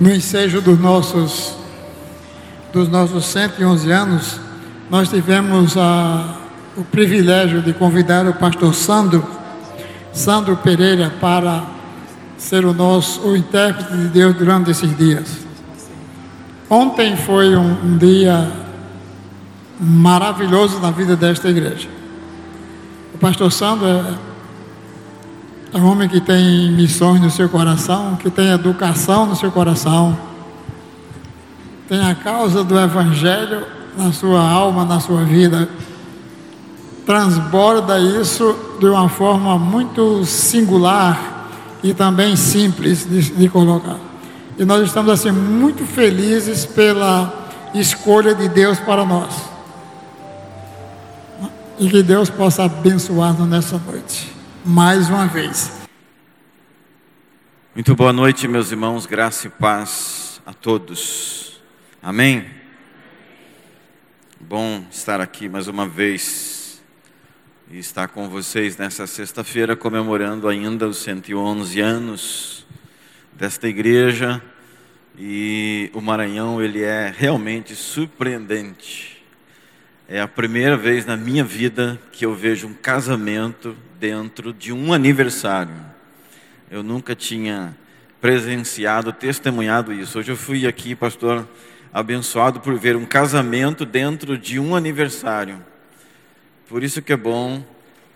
no ensejo dos nossos, dos nossos 111 anos, nós tivemos a, o privilégio de convidar o pastor Sandro, Sandro Pereira, para ser o nosso o intérprete de Deus durante esses dias. Ontem foi um, um dia maravilhoso na vida desta igreja. O pastor Sandro é, é um homem que tem missões no seu coração, que tem educação no seu coração, tem a causa do Evangelho na sua alma, na sua vida. Transborda isso de uma forma muito singular e também simples de, de colocar. E nós estamos assim muito felizes pela escolha de Deus para nós. E que Deus possa abençoar-nos nessa noite, mais uma vez. Muito boa noite, meus irmãos, graça e paz a todos. Amém? Bom estar aqui mais uma vez e estar com vocês nessa sexta-feira, comemorando ainda os 111 anos desta igreja e o Maranhão ele é realmente surpreendente. É a primeira vez na minha vida que eu vejo um casamento dentro de um aniversário. Eu nunca tinha presenciado, testemunhado isso. Hoje eu fui aqui, pastor, abençoado por ver um casamento dentro de um aniversário. Por isso que é bom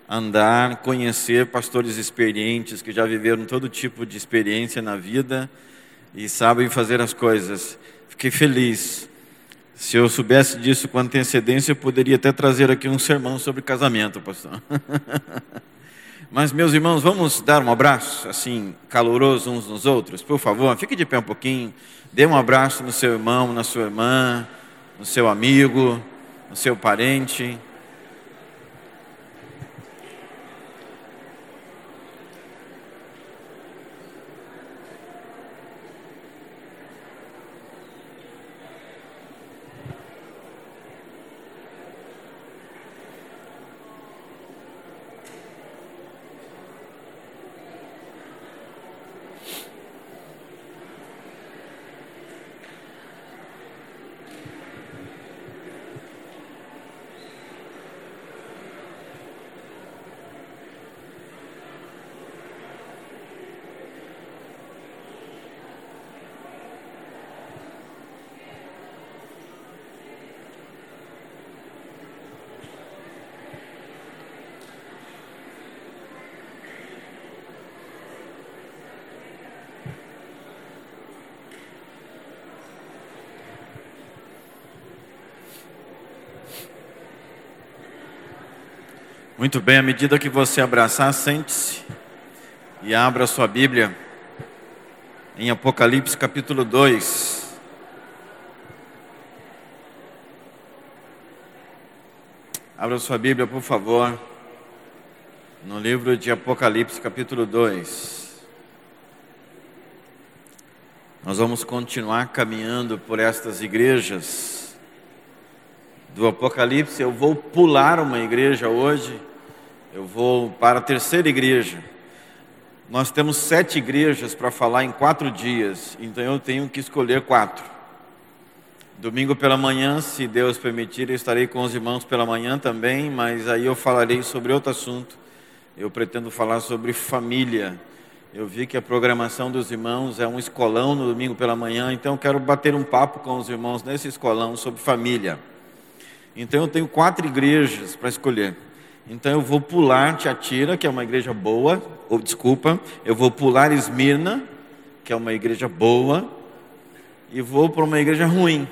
andar, conhecer pastores experientes que já viveram todo tipo de experiência na vida e sabem fazer as coisas. Fiquei feliz. Se eu soubesse disso com antecedência, eu poderia até trazer aqui um sermão sobre casamento, pastor. Mas, meus irmãos, vamos dar um abraço, assim, caloroso uns nos outros, por favor. Fique de pé um pouquinho. Dê um abraço no seu irmão, na sua irmã, no seu amigo, no seu parente. Muito bem, à medida que você abraçar, sente-se e abra sua Bíblia em Apocalipse capítulo 2. Abra sua Bíblia, por favor, no livro de Apocalipse capítulo 2. Nós vamos continuar caminhando por estas igrejas do Apocalipse. Eu vou pular uma igreja hoje eu vou para a terceira igreja. Nós temos sete igrejas para falar em quatro dias, então eu tenho que escolher quatro. Domingo pela manhã, se Deus permitir, eu estarei com os irmãos pela manhã também, mas aí eu falarei sobre outro assunto. Eu pretendo falar sobre família. Eu vi que a programação dos irmãos é um escolão no domingo pela manhã, então eu quero bater um papo com os irmãos nesse escolão sobre família. Então eu tenho quatro igrejas para escolher. Então eu vou pular Tiatira, que é uma igreja boa, ou desculpa, eu vou pular Esmirna, que é uma igreja boa, e vou para uma igreja ruim.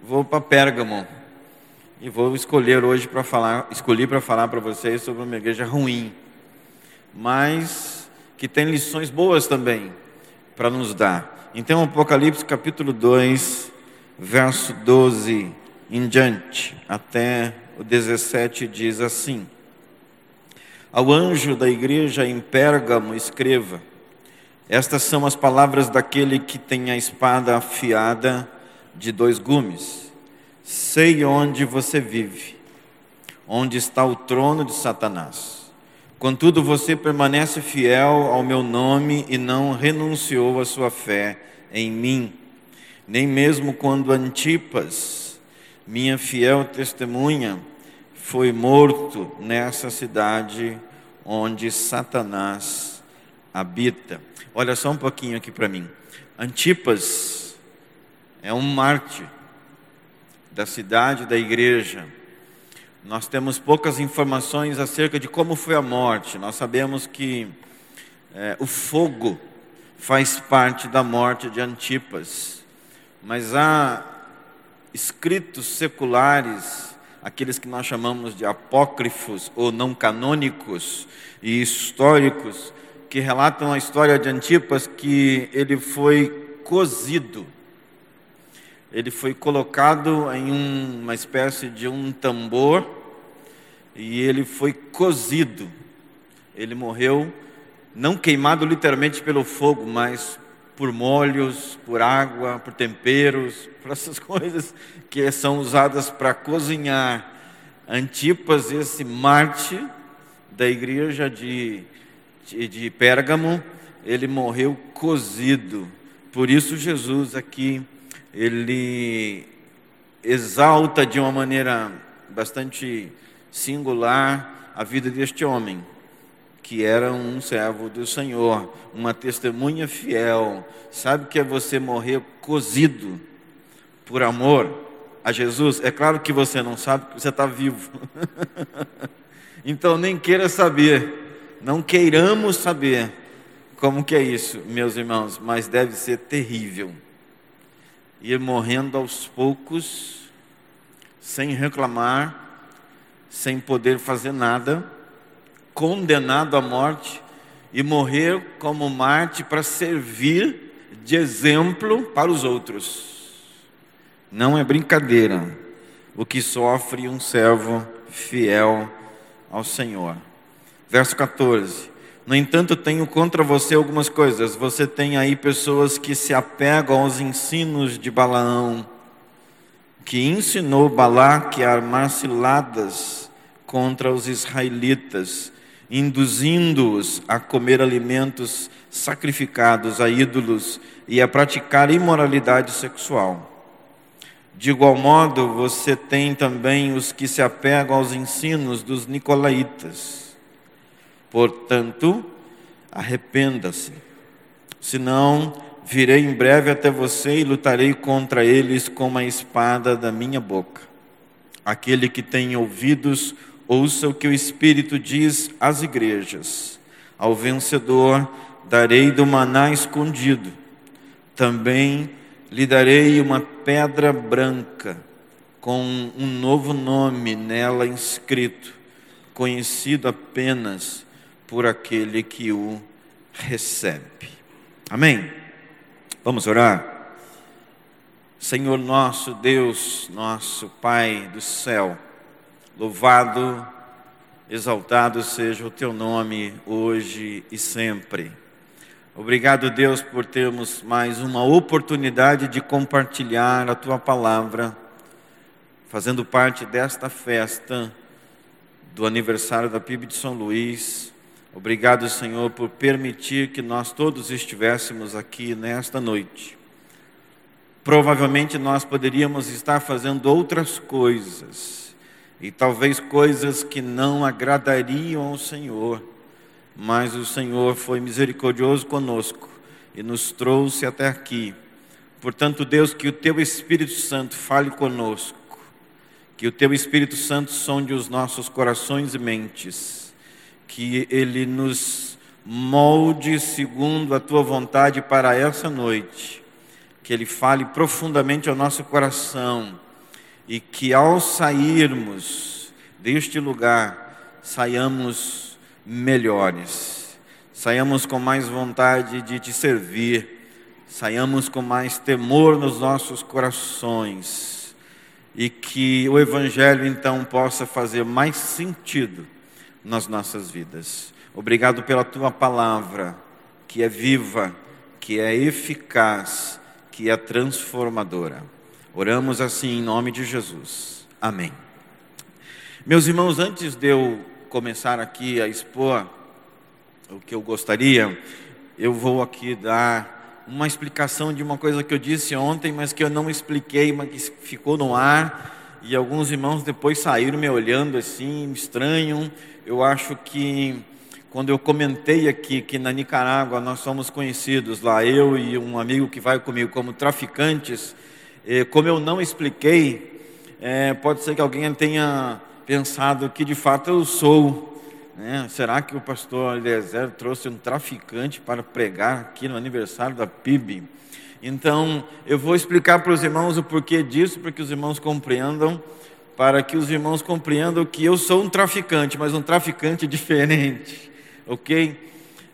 Vou para Pérgamo. E vou escolher hoje para falar, escolhi para falar para vocês sobre uma igreja ruim, mas que tem lições boas também para nos dar. Então, Apocalipse capítulo 2, verso 12 em diante, até o 17 diz assim: Ao anjo da igreja em Pérgamo, escreva: Estas são as palavras daquele que tem a espada afiada de dois gumes. Sei onde você vive, onde está o trono de Satanás. Contudo, você permanece fiel ao meu nome e não renunciou à sua fé em mim, nem mesmo quando Antipas, minha fiel testemunha, foi morto nessa cidade onde Satanás habita. Olha só um pouquinho aqui para mim. Antipas é um mártir da cidade da igreja nós temos poucas informações acerca de como foi a morte. Nós sabemos que é, o fogo faz parte da morte de Antipas, mas há escritos seculares, aqueles que nós chamamos de apócrifos ou não canônicos e históricos, que relatam a história de Antipas que ele foi cozido ele foi colocado em um, uma espécie de um tambor e ele foi cozido. Ele morreu não queimado literalmente pelo fogo, mas por molhos, por água, por temperos, por essas coisas que são usadas para cozinhar. Antipas, esse Marte da igreja de, de, de Pérgamo, ele morreu cozido. Por isso Jesus aqui ele exalta de uma maneira bastante singular a vida deste homem, que era um servo do Senhor, uma testemunha fiel. Sabe que é você morrer cozido por amor a Jesus? É claro que você não sabe que você está vivo. então nem queira saber, não queiramos saber como que é isso, meus irmãos, mas deve ser terrível ir morrendo aos poucos, sem reclamar, sem poder fazer nada, condenado à morte e morrer como Marte para servir de exemplo para os outros. Não é brincadeira o que sofre um servo fiel ao Senhor. Verso 14. No entanto, tenho contra você algumas coisas. Você tem aí pessoas que se apegam aos ensinos de Balaão, que ensinou Balaque a armar ciladas contra os israelitas, induzindo-os a comer alimentos sacrificados a ídolos e a praticar imoralidade sexual. De igual modo, você tem também os que se apegam aos ensinos dos nicolaítas Portanto, arrependa-se, senão virei em breve até você e lutarei contra eles com a espada da minha boca. Aquele que tem ouvidos, o que o Espírito diz às igrejas. Ao vencedor darei do maná escondido. Também lhe darei uma pedra branca com um novo nome nela inscrito, conhecido apenas por aquele que o recebe. Amém? Vamos orar? Senhor nosso Deus, nosso Pai do céu, louvado, exaltado seja o teu nome hoje e sempre. Obrigado, Deus, por termos mais uma oportunidade de compartilhar a tua palavra, fazendo parte desta festa do aniversário da PIB de São Luís Obrigado, Senhor, por permitir que nós todos estivéssemos aqui nesta noite. Provavelmente nós poderíamos estar fazendo outras coisas, e talvez coisas que não agradariam ao Senhor, mas o Senhor foi misericordioso conosco e nos trouxe até aqui. Portanto, Deus, que o Teu Espírito Santo fale conosco, que o Teu Espírito Santo sonde os nossos corações e mentes que Ele nos molde segundo a tua vontade para essa noite, que Ele fale profundamente ao nosso coração e que ao sairmos deste lugar, saiamos melhores, saiamos com mais vontade de te servir, saiamos com mais temor nos nossos corações e que o Evangelho então possa fazer mais sentido nas nossas vidas. Obrigado pela tua palavra, que é viva, que é eficaz, que é transformadora. Oramos assim em nome de Jesus. Amém. Meus irmãos, antes de eu começar aqui a expor o que eu gostaria, eu vou aqui dar uma explicação de uma coisa que eu disse ontem, mas que eu não expliquei, mas que ficou no ar, e alguns irmãos depois saíram me olhando assim, estranham. Eu acho que quando eu comentei aqui que na Nicarágua nós somos conhecidos lá, eu e um amigo que vai comigo como traficantes, como eu não expliquei, é, pode ser que alguém tenha pensado que de fato eu sou. Né? Será que o pastor Eliezer trouxe um traficante para pregar aqui no aniversário da PIB? Então, eu vou explicar para os irmãos o porquê disso, para que os irmãos compreendam, para que os irmãos compreendam que eu sou um traficante, mas um traficante diferente ok?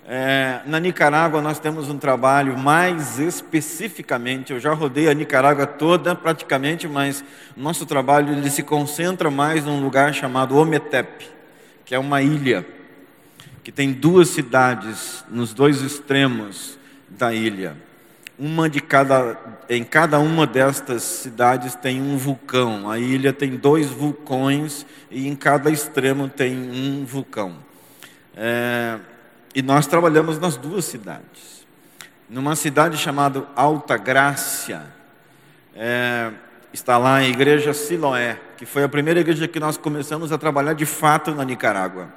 É, na Nicarágua nós temos um trabalho mais especificamente, eu já rodei a Nicarágua toda praticamente, mas nosso trabalho ele se concentra mais num lugar chamado Ometep, que é uma ilha, que tem duas cidades nos dois extremos da ilha. Uma de cada, em cada uma destas cidades tem um vulcão. A ilha tem dois vulcões e em cada extremo tem um vulcão. É, e nós trabalhamos nas duas cidades. Numa cidade chamada Alta Grácia, é, está lá a igreja Siloé, que foi a primeira igreja que nós começamos a trabalhar de fato na Nicarágua.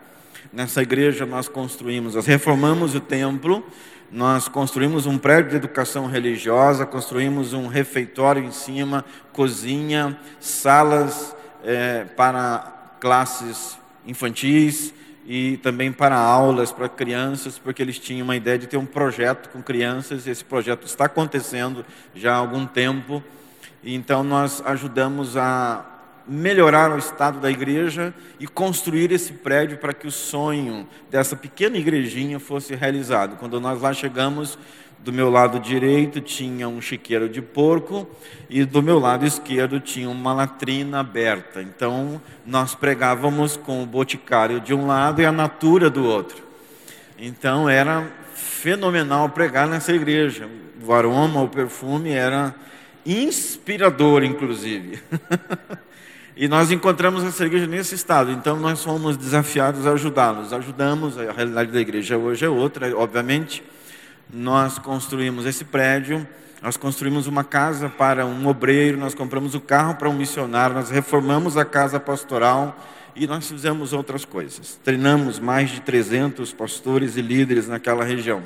Nessa igreja nós construímos, nós reformamos o templo, nós construímos um prédio de educação religiosa, construímos um refeitório em cima, cozinha, salas é, para classes infantis, e também para aulas para crianças, porque eles tinham uma ideia de ter um projeto com crianças, esse projeto está acontecendo já há algum tempo. Então nós ajudamos a melhorar o estado da igreja e construir esse prédio para que o sonho dessa pequena igrejinha fosse realizado. Quando nós lá chegamos, do meu lado direito tinha um chiqueiro de porco e do meu lado esquerdo tinha uma latrina aberta. Então nós pregávamos com o boticário de um lado e a natura do outro. Então era fenomenal pregar nessa igreja. O aroma, o perfume era inspirador, inclusive. e nós encontramos essa igreja nesse estado. Então nós fomos desafiados a ajudá-los. Ajudamos, a realidade da igreja hoje é outra, obviamente nós construímos esse prédio, nós construímos uma casa para um obreiro, nós compramos o um carro para um missionário, nós reformamos a casa pastoral e nós fizemos outras coisas. Treinamos mais de 300 pastores e líderes naquela região.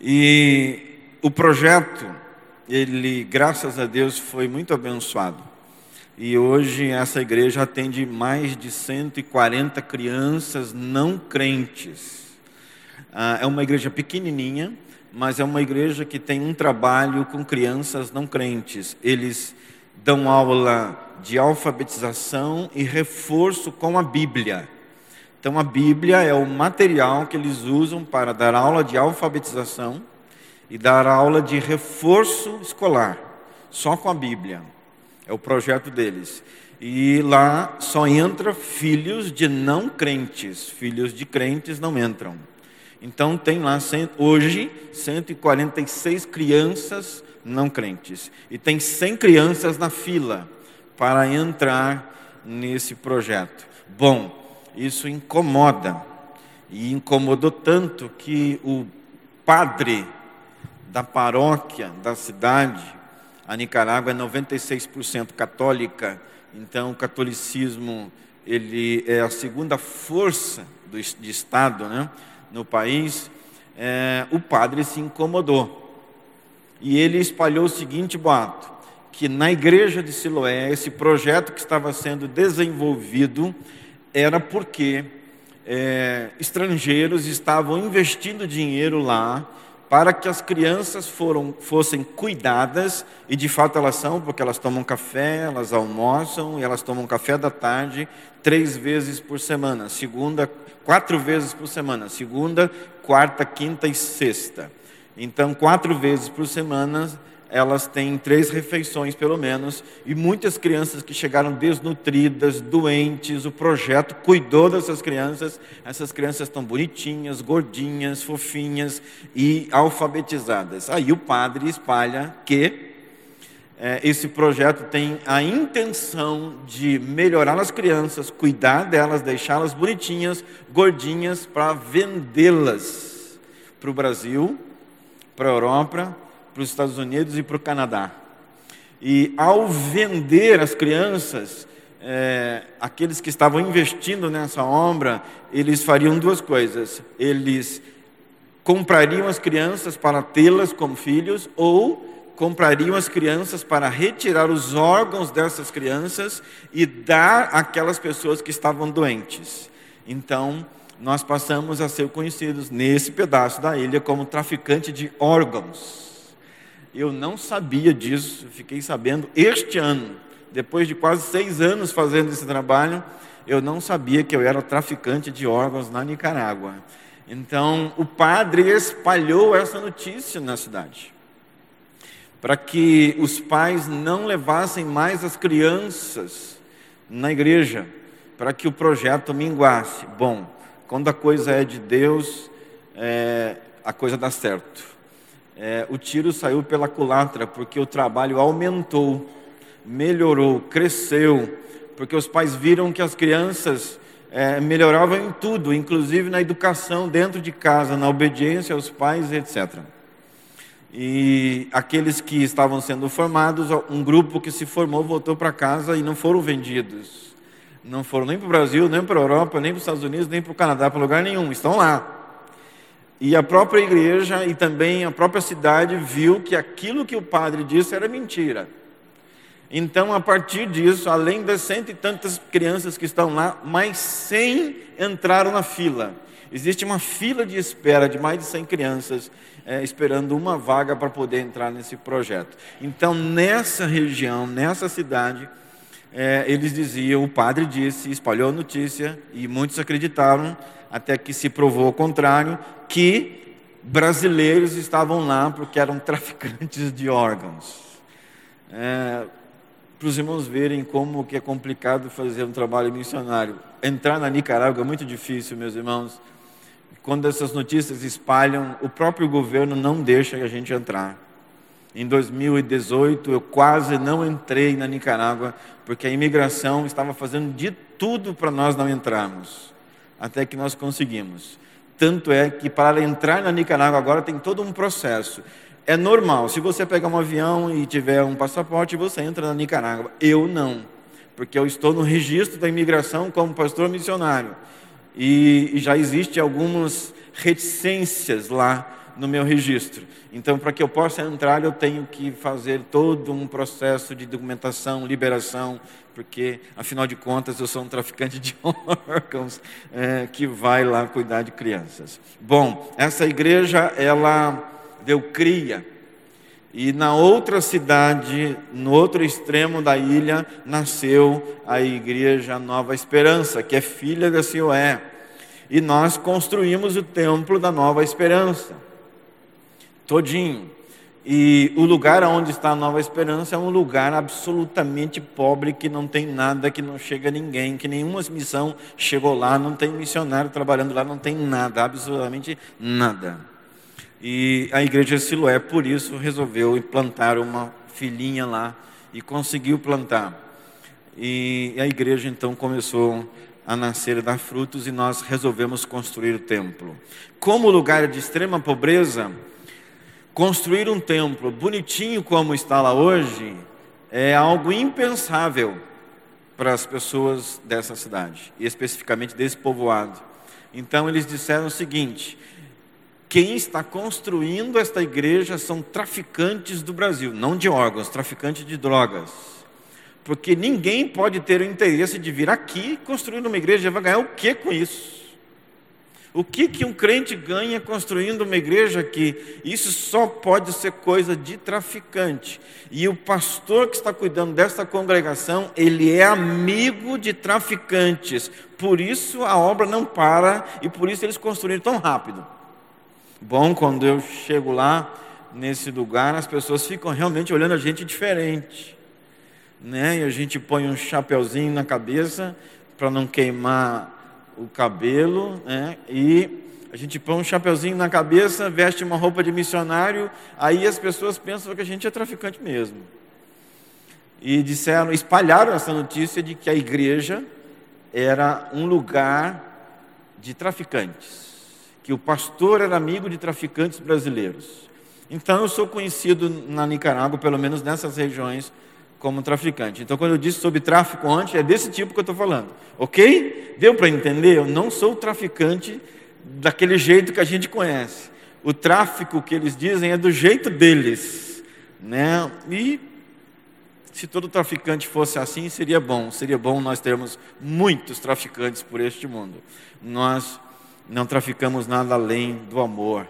E o projeto, ele, graças a Deus, foi muito abençoado. E hoje essa igreja atende mais de 140 crianças não crentes ah, é uma igreja pequenininha, mas é uma igreja que tem um trabalho com crianças não crentes. Eles dão aula de alfabetização e reforço com a Bíblia. Então, a Bíblia é o material que eles usam para dar aula de alfabetização e dar aula de reforço escolar, só com a Bíblia. É o projeto deles. E lá só entra filhos de não crentes, filhos de crentes não entram. Então tem lá hoje 146 crianças não crentes e tem 100 crianças na fila para entrar nesse projeto. Bom, isso incomoda e incomodou tanto que o padre da paróquia da cidade, a Nicarágua é 96% católica, então o catolicismo ele é a segunda força do, de Estado, né? No país, é, o padre se incomodou. E ele espalhou o seguinte boato: que na igreja de Siloé, esse projeto que estava sendo desenvolvido era porque é, estrangeiros estavam investindo dinheiro lá para que as crianças foram, fossem cuidadas, e de fato elas são, porque elas tomam café, elas almoçam e elas tomam café da tarde três vezes por semana, segunda, quatro vezes por semana, segunda, quarta, quinta e sexta. Então, quatro vezes por semana elas têm três refeições pelo menos, e muitas crianças que chegaram desnutridas, doentes, o projeto cuidou dessas crianças, essas crianças estão bonitinhas, gordinhas, fofinhas e alfabetizadas. Aí o padre espalha que esse projeto tem a intenção de melhorar as crianças, cuidar delas, deixá-las bonitinhas, gordinhas, para vendê-las para o Brasil, para a Europa, para os Estados Unidos e para o Canadá. E ao vender as crianças, é, aqueles que estavam investindo nessa obra, eles fariam duas coisas: eles comprariam as crianças para tê-las como filhos, ou comprariam as crianças para retirar os órgãos dessas crianças e dar àquelas pessoas que estavam doentes. Então, nós passamos a ser conhecidos nesse pedaço da ilha como traficante de órgãos. Eu não sabia disso, fiquei sabendo este ano, depois de quase seis anos fazendo esse trabalho, eu não sabia que eu era traficante de órgãos na Nicarágua. Então, o padre espalhou essa notícia na cidade para que os pais não levassem mais as crianças na igreja, para que o projeto minguasse. Bom, quando a coisa é de Deus, é, a coisa dá certo. É, o tiro saiu pela culatra, porque o trabalho aumentou, melhorou, cresceu, porque os pais viram que as crianças é, melhoravam em tudo, inclusive na educação dentro de casa, na obediência aos pais, etc. E aqueles que estavam sendo formados, um grupo que se formou voltou para casa e não foram vendidos. Não foram nem para o Brasil, nem para a Europa, nem para os Estados Unidos, nem para o Canadá, para lugar nenhum. Estão lá. E a própria igreja e também a própria cidade viu que aquilo que o padre disse era mentira. Então, a partir disso, além das cento e tantas crianças que estão lá, mais cem entraram na fila. Existe uma fila de espera de mais de 100 crianças é, esperando uma vaga para poder entrar nesse projeto. Então, nessa região, nessa cidade, é, eles diziam, o padre disse, espalhou a notícia e muitos acreditaram, até que se provou o contrário, que brasileiros estavam lá porque eram traficantes de órgãos. É, para os irmãos verem como que é complicado fazer um trabalho missionário. Entrar na Nicarágua é muito difícil, meus irmãos quando essas notícias espalham, o próprio governo não deixa a gente entrar. Em 2018, eu quase não entrei na Nicarágua, porque a imigração estava fazendo de tudo para nós não entrarmos, até que nós conseguimos. Tanto é que para entrar na Nicarágua agora tem todo um processo. É normal, se você pegar um avião e tiver um passaporte, você entra na Nicarágua. Eu não, porque eu estou no registro da imigração como pastor missionário e, já existe algumas reticências lá no meu registro. Então, para que eu possa entrar, eu tenho que fazer todo um processo de documentação, liberação, porque, afinal de contas, eu sou um traficante de órgãos é, que vai lá cuidar de crianças. Bom, essa igreja, ela deu cria e na outra cidade, no outro extremo da ilha, nasceu a Igreja Nova Esperança, que é filha da Sioé. E nós construímos o templo da Nova Esperança, todinho. E o lugar onde está a Nova Esperança é um lugar absolutamente pobre, que não tem nada, que não chega ninguém, que nenhuma missão chegou lá, não tem missionário trabalhando lá, não tem nada, absolutamente nada. E a igreja Siloé, por isso, resolveu implantar uma filhinha lá e conseguiu plantar. E a igreja então começou a nascer e dar frutos e nós resolvemos construir o templo. Como lugar de extrema pobreza, construir um templo bonitinho como está lá hoje é algo impensável para as pessoas dessa cidade, e especificamente desse povoado. Então eles disseram o seguinte: quem está construindo esta igreja são traficantes do Brasil, não de órgãos, traficantes de drogas. Porque ninguém pode ter o interesse de vir aqui construir uma igreja, vai ganhar o que com isso? O que, que um crente ganha construindo uma igreja aqui? Isso só pode ser coisa de traficante. E o pastor que está cuidando desta congregação, ele é amigo de traficantes. Por isso a obra não para e por isso eles construíram tão rápido. Bom, quando eu chego lá, nesse lugar, as pessoas ficam realmente olhando a gente diferente. Né? E a gente põe um chapeuzinho na cabeça para não queimar o cabelo, né? E a gente põe um chapeuzinho na cabeça, veste uma roupa de missionário, aí as pessoas pensam que a gente é traficante mesmo. e disseram, espalharam essa notícia de que a igreja era um lugar de traficantes, que o pastor era amigo de traficantes brasileiros. Então eu sou conhecido na Nicarágua, pelo menos nessas regiões, como traficante. Então, quando eu disse sobre tráfico antes, é desse tipo que eu estou falando. Ok? Deu para entender? Eu não sou traficante daquele jeito que a gente conhece. O tráfico que eles dizem é do jeito deles. Né? E se todo traficante fosse assim, seria bom. Seria bom nós termos muitos traficantes por este mundo. Nós não traficamos nada além do amor,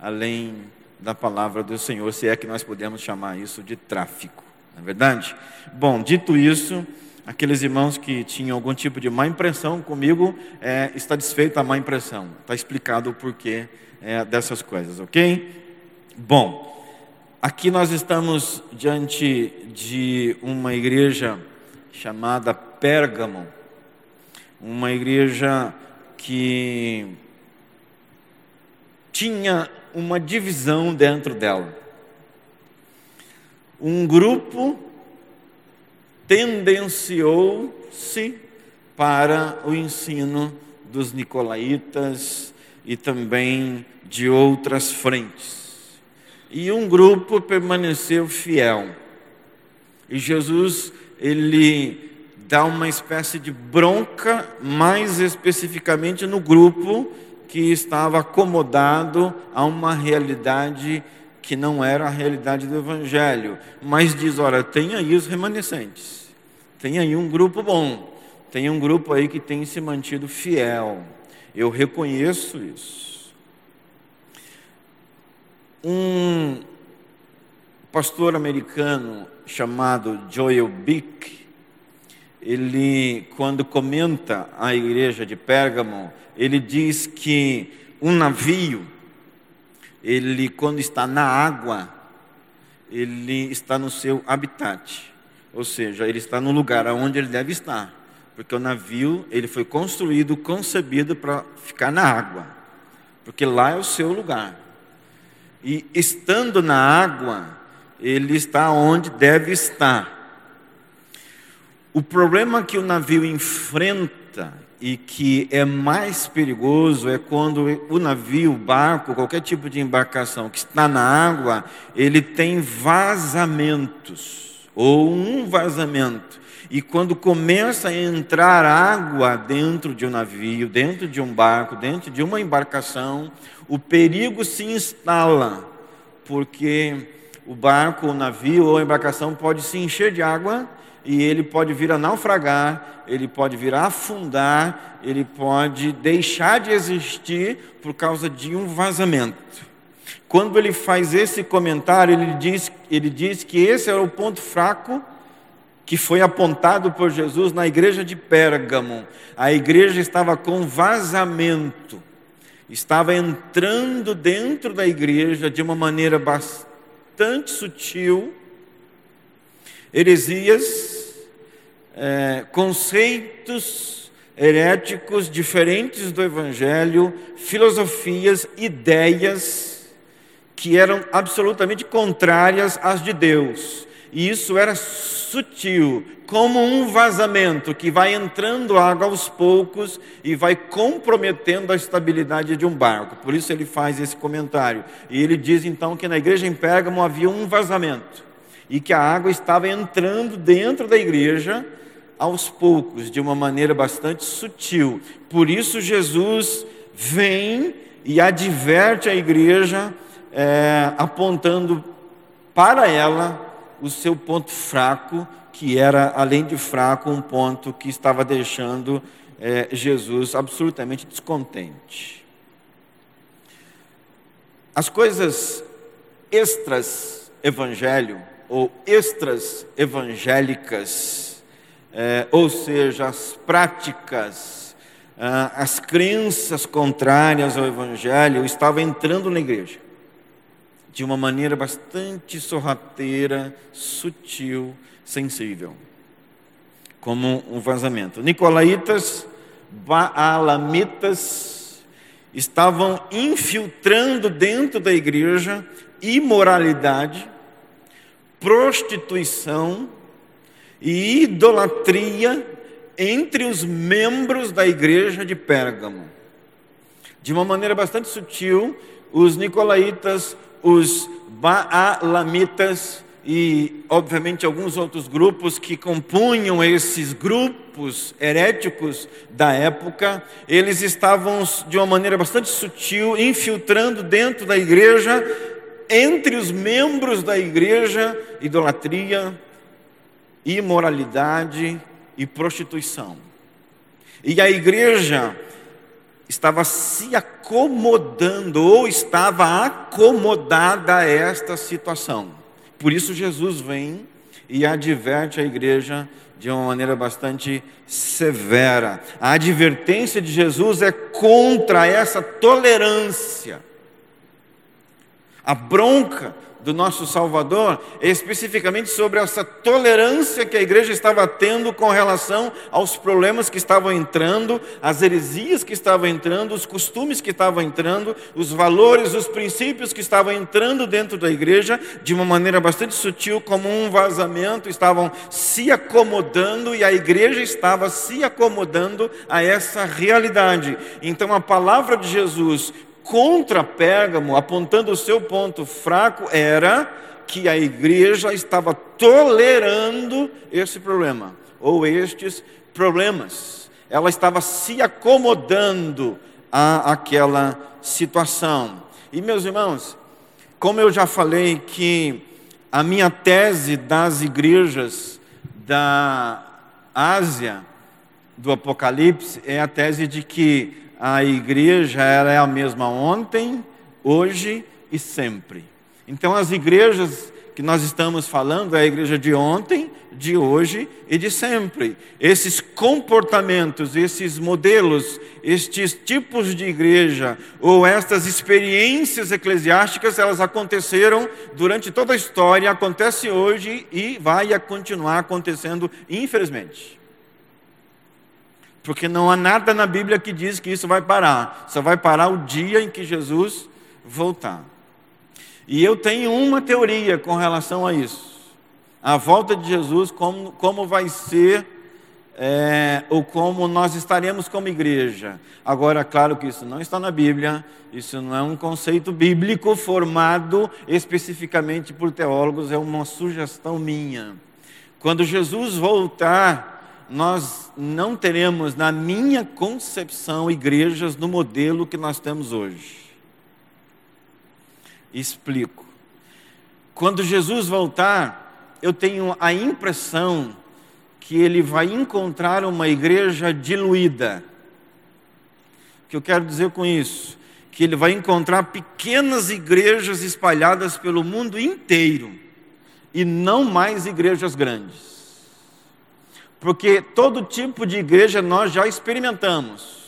além da palavra do Senhor, se é que nós podemos chamar isso de tráfico. Não é verdade? Bom, dito isso, aqueles irmãos que tinham algum tipo de má impressão comigo, é, está desfeita a má impressão. Está explicado o porquê é, dessas coisas, ok? Bom, aqui nós estamos diante de uma igreja chamada Pérgamo, uma igreja que tinha uma divisão dentro dela um grupo tendenciou-se para o ensino dos nicolaítas e também de outras frentes. E um grupo permaneceu fiel. E Jesus, ele dá uma espécie de bronca, mais especificamente no grupo que estava acomodado a uma realidade que não era a realidade do Evangelho, mas diz: olha, tem aí os remanescentes, tem aí um grupo bom, tem um grupo aí que tem se mantido fiel. Eu reconheço isso. Um pastor americano chamado Joel Bick, ele, quando comenta a igreja de Pérgamo, ele diz que um navio ele quando está na água, ele está no seu habitat, ou seja, ele está no lugar onde ele deve estar, porque o navio ele foi construído, concebido para ficar na água, porque lá é o seu lugar. E estando na água, ele está onde deve estar. O problema que o navio enfrenta e que é mais perigoso é quando o navio, o barco, qualquer tipo de embarcação que está na água, ele tem vazamentos ou um vazamento. E quando começa a entrar água dentro de um navio, dentro de um barco, dentro de uma embarcação, o perigo se instala, porque o barco, o navio ou a embarcação pode se encher de água e ele pode vir a naufragar, ele pode vir a afundar, ele pode deixar de existir por causa de um vazamento. Quando ele faz esse comentário, ele diz, ele diz que esse era o ponto fraco que foi apontado por Jesus na igreja de Pérgamo. A igreja estava com vazamento, estava entrando dentro da igreja de uma maneira bastante sutil heresias, é, conceitos heréticos diferentes do Evangelho, filosofias, ideias que eram absolutamente contrárias às de Deus. E isso era sutil, como um vazamento que vai entrando água aos poucos e vai comprometendo a estabilidade de um barco. Por isso ele faz esse comentário. E ele diz então que na igreja em Pérgamo havia um vazamento e que a água estava entrando dentro da igreja aos poucos, de uma maneira bastante sutil. Por isso, Jesus vem e adverte a igreja, é, apontando para ela o seu ponto fraco, que era, além de fraco, um ponto que estava deixando é, Jesus absolutamente descontente. As coisas extras evangelho ou extras evangélicas, é, ou seja, as práticas, ah, as crenças contrárias ao Evangelho estavam entrando na igreja de uma maneira bastante sorrateira, sutil, sensível, como um vazamento. Nicolaitas, Baalamitas estavam infiltrando dentro da igreja imoralidade prostituição e idolatria entre os membros da igreja de Pérgamo. De uma maneira bastante sutil, os nicolaítas, os baalamitas e, obviamente, alguns outros grupos que compunham esses grupos heréticos da época, eles estavam, de uma maneira bastante sutil, infiltrando dentro da igreja, entre os membros da igreja, idolatria, imoralidade e prostituição. E a igreja estava se acomodando ou estava acomodada a esta situação. Por isso Jesus vem e adverte a igreja de uma maneira bastante severa. A advertência de Jesus é contra essa tolerância. A bronca do nosso Salvador, especificamente sobre essa tolerância que a igreja estava tendo com relação aos problemas que estavam entrando, as heresias que estavam entrando, os costumes que estavam entrando, os valores, os princípios que estavam entrando dentro da igreja, de uma maneira bastante sutil, como um vazamento, estavam se acomodando e a igreja estava se acomodando a essa realidade. Então a palavra de Jesus contra Pérgamo, apontando o seu ponto fraco, era que a igreja estava tolerando esse problema, ou estes problemas. Ela estava se acomodando a aquela situação. E meus irmãos, como eu já falei que a minha tese das igrejas da Ásia, do Apocalipse, é a tese de que a igreja é a mesma ontem, hoje e sempre. Então, as igrejas que nós estamos falando é a igreja de ontem, de hoje e de sempre. Esses comportamentos, esses modelos, estes tipos de igreja ou estas experiências eclesiásticas, elas aconteceram durante toda a história, acontece hoje e vai continuar acontecendo, infelizmente. Porque não há nada na Bíblia que diz que isso vai parar. Só vai parar o dia em que Jesus voltar. E eu tenho uma teoria com relação a isso. A volta de Jesus, como, como vai ser, é, ou como nós estaremos como igreja. Agora, claro que isso não está na Bíblia, isso não é um conceito bíblico formado especificamente por teólogos, é uma sugestão minha. Quando Jesus voltar, nós não teremos, na minha concepção, igrejas no modelo que nós temos hoje. Explico. Quando Jesus voltar, eu tenho a impressão que ele vai encontrar uma igreja diluída. O que eu quero dizer com isso? Que ele vai encontrar pequenas igrejas espalhadas pelo mundo inteiro e não mais igrejas grandes. Porque todo tipo de igreja nós já experimentamos.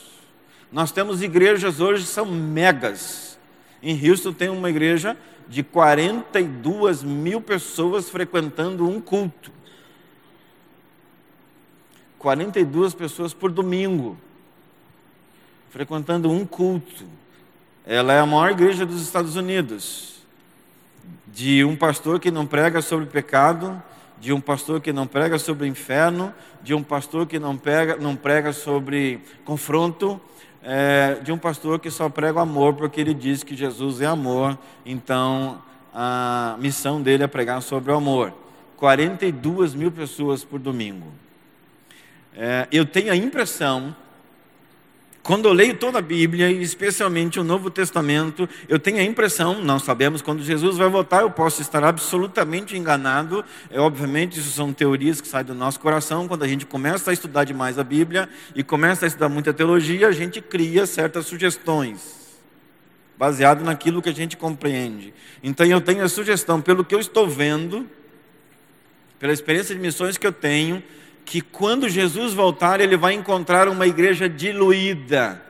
Nós temos igrejas hoje que são megas. Em Houston tem uma igreja de 42 mil pessoas frequentando um culto. 42 pessoas por domingo, frequentando um culto. Ela é a maior igreja dos Estados Unidos. De um pastor que não prega sobre pecado, de um pastor que não prega sobre inferno, de um pastor que não, prega, não prega sobre confronto, é, de um pastor que só prega amor porque ele diz que Jesus é amor, então a missão dele é pregar sobre o amor. 42 mil pessoas por domingo. É, eu tenho a impressão quando eu leio toda a Bíblia, e especialmente o Novo Testamento, eu tenho a impressão, não sabemos quando Jesus vai voltar, eu posso estar absolutamente enganado. É, obviamente, isso são teorias que saem do nosso coração. Quando a gente começa a estudar demais a Bíblia e começa a estudar muita teologia, a gente cria certas sugestões, baseado naquilo que a gente compreende. Então, eu tenho a sugestão, pelo que eu estou vendo, pela experiência de missões que eu tenho, que quando Jesus voltar, ele vai encontrar uma igreja diluída,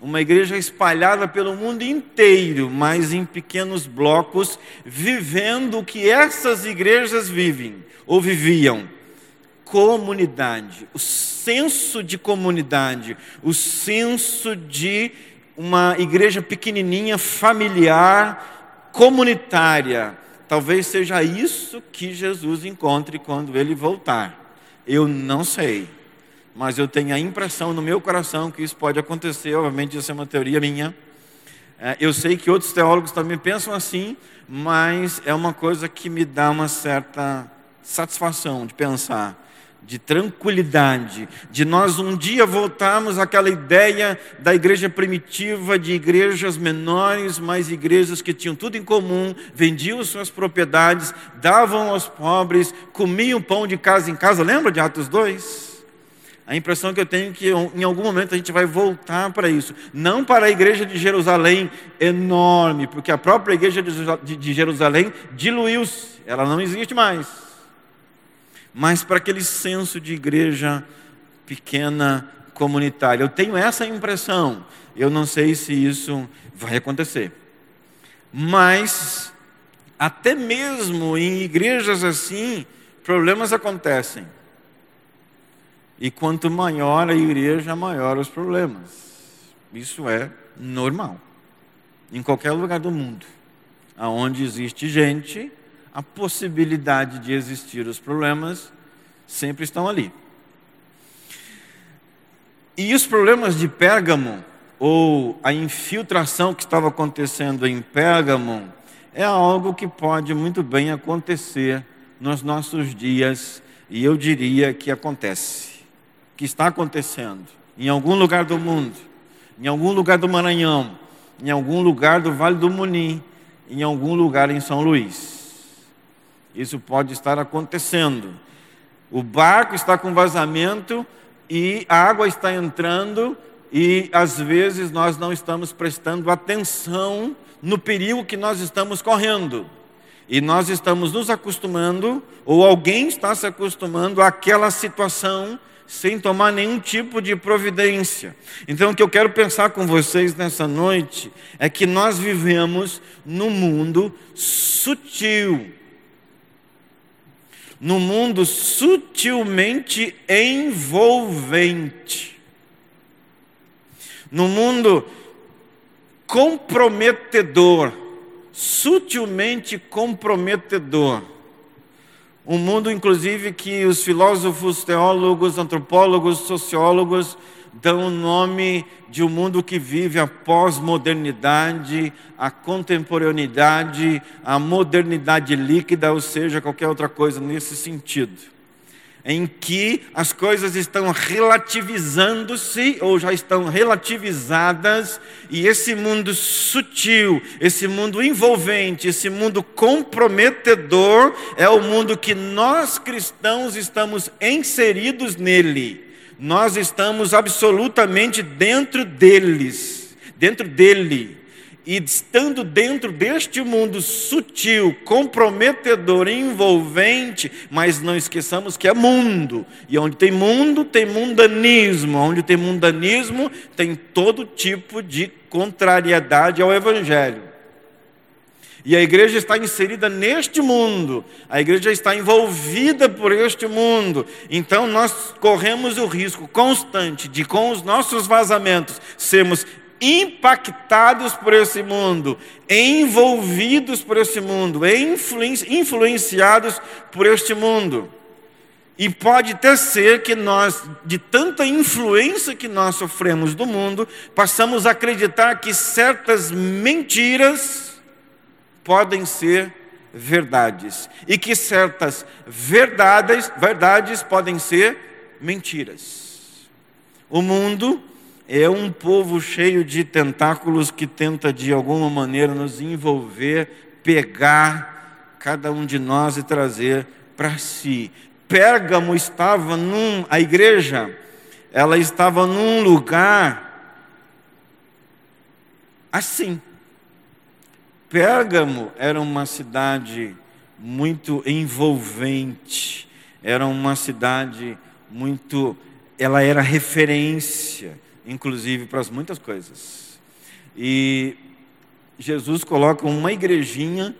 uma igreja espalhada pelo mundo inteiro, mas em pequenos blocos, vivendo o que essas igrejas vivem ou viviam: comunidade, o senso de comunidade, o senso de uma igreja pequenininha, familiar, comunitária, talvez seja isso que Jesus encontre quando ele voltar. Eu não sei, mas eu tenho a impressão no meu coração que isso pode acontecer. Obviamente, isso é uma teoria minha. É, eu sei que outros teólogos também pensam assim, mas é uma coisa que me dá uma certa satisfação de pensar de tranquilidade, de nós um dia voltarmos àquela ideia da igreja primitiva, de igrejas menores, mas igrejas que tinham tudo em comum, vendiam suas propriedades, davam aos pobres, comiam pão de casa em casa. Lembra de Atos 2? A impressão que eu tenho é que em algum momento a gente vai voltar para isso. Não para a igreja de Jerusalém enorme, porque a própria igreja de Jerusalém diluiu-se, ela não existe mais mas para aquele senso de igreja pequena, comunitária. Eu tenho essa impressão. Eu não sei se isso vai acontecer. Mas, até mesmo em igrejas assim, problemas acontecem. E quanto maior a igreja, maior os problemas. Isso é normal. Em qualquer lugar do mundo, aonde existe gente, a possibilidade de existir os problemas sempre estão ali. E os problemas de Pérgamo, ou a infiltração que estava acontecendo em Pérgamo, é algo que pode muito bem acontecer nos nossos dias, e eu diria que acontece, que está acontecendo em algum lugar do mundo, em algum lugar do Maranhão, em algum lugar do Vale do Munim, em algum lugar em São Luís. Isso pode estar acontecendo. O barco está com vazamento e a água está entrando e às vezes nós não estamos prestando atenção no perigo que nós estamos correndo. E nós estamos nos acostumando, ou alguém está se acostumando àquela situação sem tomar nenhum tipo de providência. Então, o que eu quero pensar com vocês nessa noite é que nós vivemos num mundo sutil no mundo sutilmente envolvente, no mundo comprometedor, sutilmente comprometedor. Um mundo, inclusive, que os filósofos, teólogos, antropólogos, sociólogos dão o nome de um mundo que vive a pós-modernidade, a contemporaneidade, a modernidade líquida, ou seja, qualquer outra coisa nesse sentido. Em que as coisas estão relativizando-se ou já estão relativizadas, e esse mundo sutil, esse mundo envolvente, esse mundo comprometedor, é o mundo que nós cristãos estamos inseridos nele nós estamos absolutamente dentro deles, dentro dele. E estando dentro deste mundo sutil, comprometedor, envolvente, mas não esqueçamos que é mundo. E onde tem mundo, tem mundanismo. Onde tem mundanismo, tem todo tipo de contrariedade ao Evangelho. E a igreja está inserida neste mundo, a igreja está envolvida por este mundo. Então nós corremos o risco constante de, com os nossos vazamentos, sermos impactados por esse mundo, envolvidos por esse mundo, influenciados por este mundo. E pode até ser que nós, de tanta influência que nós sofremos do mundo, passamos a acreditar que certas mentiras podem ser verdades e que certas verdades, verdades podem ser mentiras. O mundo é um povo cheio de tentáculos que tenta de alguma maneira nos envolver, pegar cada um de nós e trazer para si. Pérgamo estava num, a igreja, ela estava num lugar assim Pérgamo era uma cidade muito envolvente, era uma cidade muito. Ela era referência, inclusive, para muitas coisas. E Jesus coloca uma igrejinha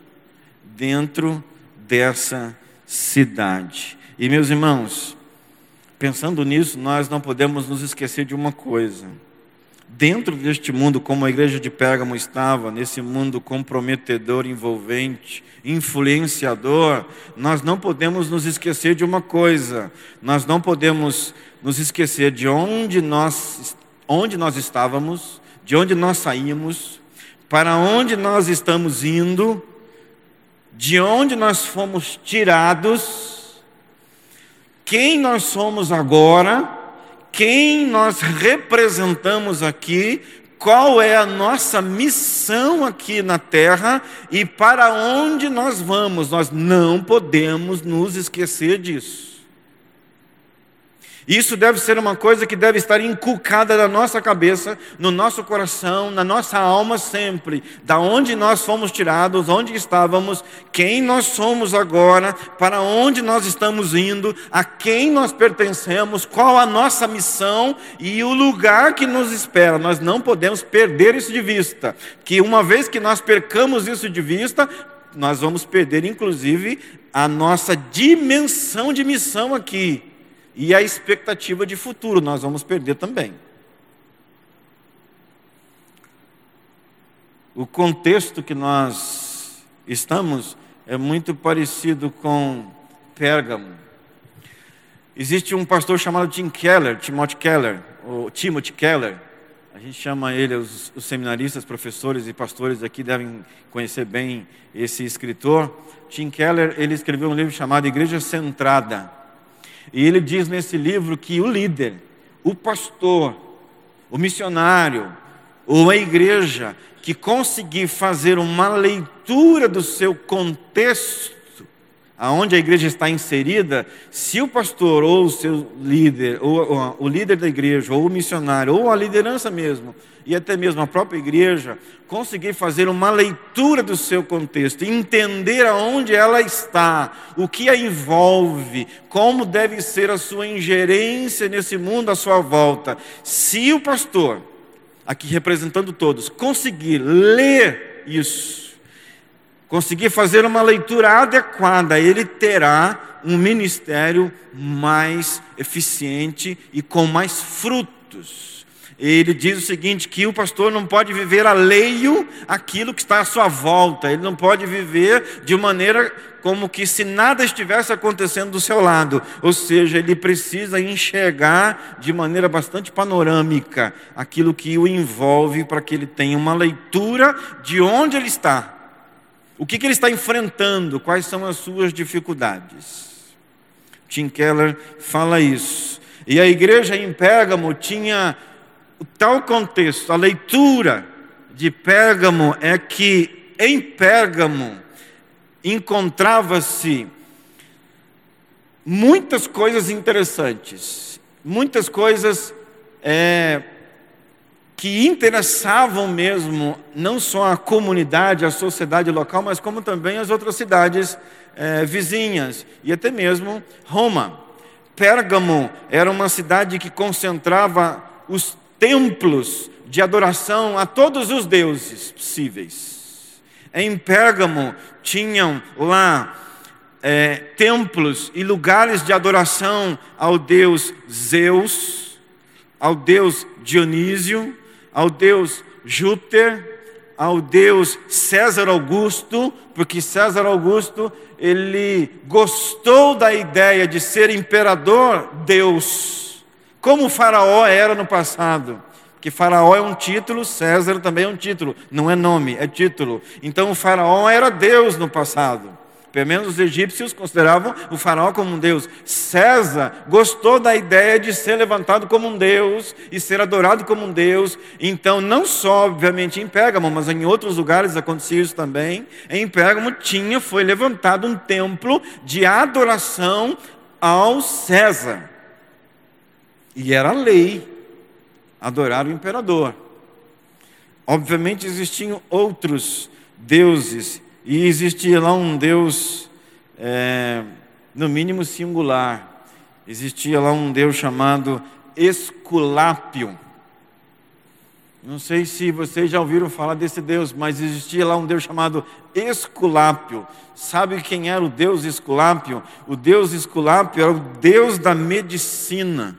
dentro dessa cidade. E, meus irmãos, pensando nisso, nós não podemos nos esquecer de uma coisa. Dentro deste mundo, como a igreja de Pérgamo estava, nesse mundo comprometedor, envolvente, influenciador, nós não podemos nos esquecer de uma coisa: nós não podemos nos esquecer de onde nós, onde nós estávamos, de onde nós saímos, para onde nós estamos indo, de onde nós fomos tirados, quem nós somos agora quem nós representamos aqui, qual é a nossa missão aqui na terra e para onde nós vamos. Nós não podemos nos esquecer disso. Isso deve ser uma coisa que deve estar inculcada na nossa cabeça, no nosso coração, na nossa alma sempre. Da onde nós fomos tirados, onde estávamos, quem nós somos agora, para onde nós estamos indo, a quem nós pertencemos, qual a nossa missão e o lugar que nos espera. Nós não podemos perder isso de vista. Que uma vez que nós percamos isso de vista, nós vamos perder inclusive a nossa dimensão de missão aqui e a expectativa de futuro nós vamos perder também. O contexto que nós estamos é muito parecido com Pérgamo. Existe um pastor chamado Tim Keller, Timothy Keller, ou Timothy Keller. A gente chama ele, os, os seminaristas, professores e pastores aqui devem conhecer bem esse escritor. Tim Keller, ele escreveu um livro chamado Igreja Centrada. E ele diz nesse livro que o líder, o pastor, o missionário, ou a igreja que conseguir fazer uma leitura do seu contexto, aonde a igreja está inserida, se o pastor ou o seu líder, ou, o líder da igreja, ou o missionário, ou a liderança mesmo, e até mesmo a própria igreja, conseguir fazer uma leitura do seu contexto, entender aonde ela está, o que a envolve, como deve ser a sua ingerência nesse mundo à sua volta. Se o pastor, aqui representando todos, conseguir ler isso, conseguir fazer uma leitura adequada, ele terá um ministério mais eficiente e com mais frutos. Ele diz o seguinte: que o pastor não pode viver alheio àquilo que está à sua volta, ele não pode viver de maneira como que se nada estivesse acontecendo do seu lado, ou seja, ele precisa enxergar de maneira bastante panorâmica aquilo que o envolve para que ele tenha uma leitura de onde ele está, o que, que ele está enfrentando, quais são as suas dificuldades. Tim Keller fala isso. E a igreja em Pérgamo tinha o tal contexto, a leitura de Pérgamo é que em Pérgamo encontrava-se muitas coisas interessantes, muitas coisas é, que interessavam mesmo não só a comunidade, a sociedade local, mas como também as outras cidades é, vizinhas e até mesmo Roma. Pérgamo era uma cidade que concentrava os templos de adoração a todos os deuses possíveis. Em Pérgamo tinham lá é, templos e lugares de adoração ao deus Zeus, ao deus Dionísio, ao deus Júpiter, ao deus César Augusto, porque César Augusto ele gostou da ideia de ser imperador Deus como Faraó era no passado. Que Faraó é um título, César também é um título, não é nome, é título. Então o Faraó era Deus no passado. Pelo menos os egípcios consideravam o faraó como um deus. César gostou da ideia de ser levantado como um deus e ser adorado como um deus. Então, não só, obviamente, em Pérgamo, mas em outros lugares acontecia isso também. Em Pérgamo tinha, foi levantado um templo de adoração ao César. E era lei adorar o imperador. Obviamente existiam outros deuses, e existia lá um deus, é, no mínimo singular. Existia lá um deus chamado Esculápio. Não sei se vocês já ouviram falar desse Deus, mas existia lá um Deus chamado Esculápio. Sabe quem era o Deus Esculápio? O Deus Esculápio era o Deus da medicina.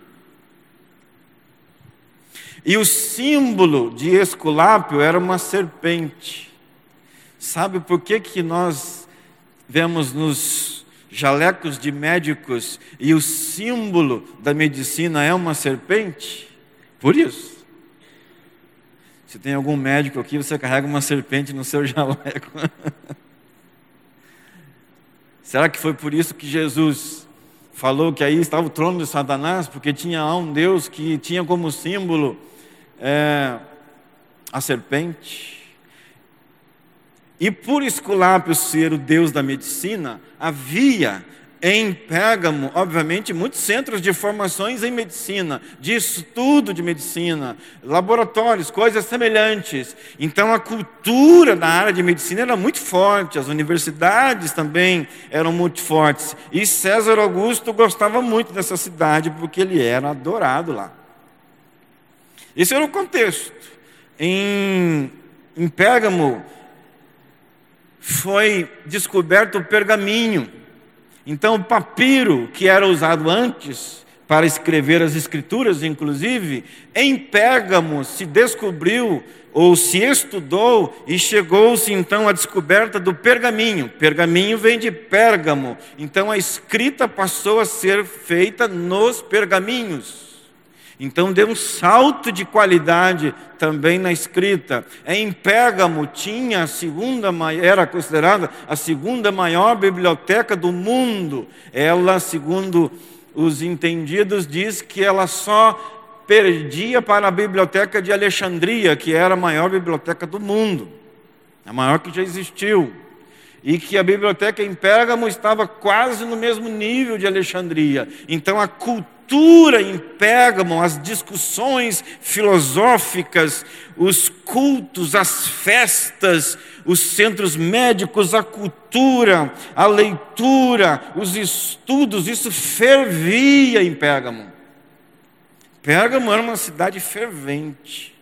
E o símbolo de Esculápio era uma serpente. Sabe por que, que nós vemos nos jalecos de médicos e o símbolo da medicina é uma serpente? Por isso. Se tem algum médico aqui, você carrega uma serpente no seu jaleco. Será que foi por isso que Jesus falou que aí estava o trono de Satanás? Porque tinha lá um Deus que tinha como símbolo é, a serpente. E por Esculápio ser o Deus da medicina, havia em Pérgamo, obviamente, muitos centros de formações em medicina, de estudo de medicina, laboratórios, coisas semelhantes. Então a cultura da área de medicina era muito forte, as universidades também eram muito fortes. E César Augusto gostava muito dessa cidade porque ele era adorado lá. Esse era o contexto. Em, em Pérgamo foi descoberto o pergaminho então, o papiro que era usado antes para escrever as escrituras, inclusive, em Pérgamo se descobriu ou se estudou e chegou-se então à descoberta do pergaminho. Pergaminho vem de Pérgamo. Então a escrita passou a ser feita nos pergaminhos. Então deu um salto de qualidade também na escrita. Em Pérgamo tinha a segunda, era considerada a segunda maior biblioteca do mundo. Ela, segundo os entendidos, diz que ela só perdia para a biblioteca de Alexandria, que era a maior biblioteca do mundo, a maior que já existiu e que a biblioteca em Pérgamo estava quase no mesmo nível de Alexandria. Então a cultura em Pérgamo, as discussões filosóficas, os cultos, as festas, os centros médicos, a cultura, a leitura, os estudos, isso fervia em Pérgamo. Pérgamo era uma cidade fervente,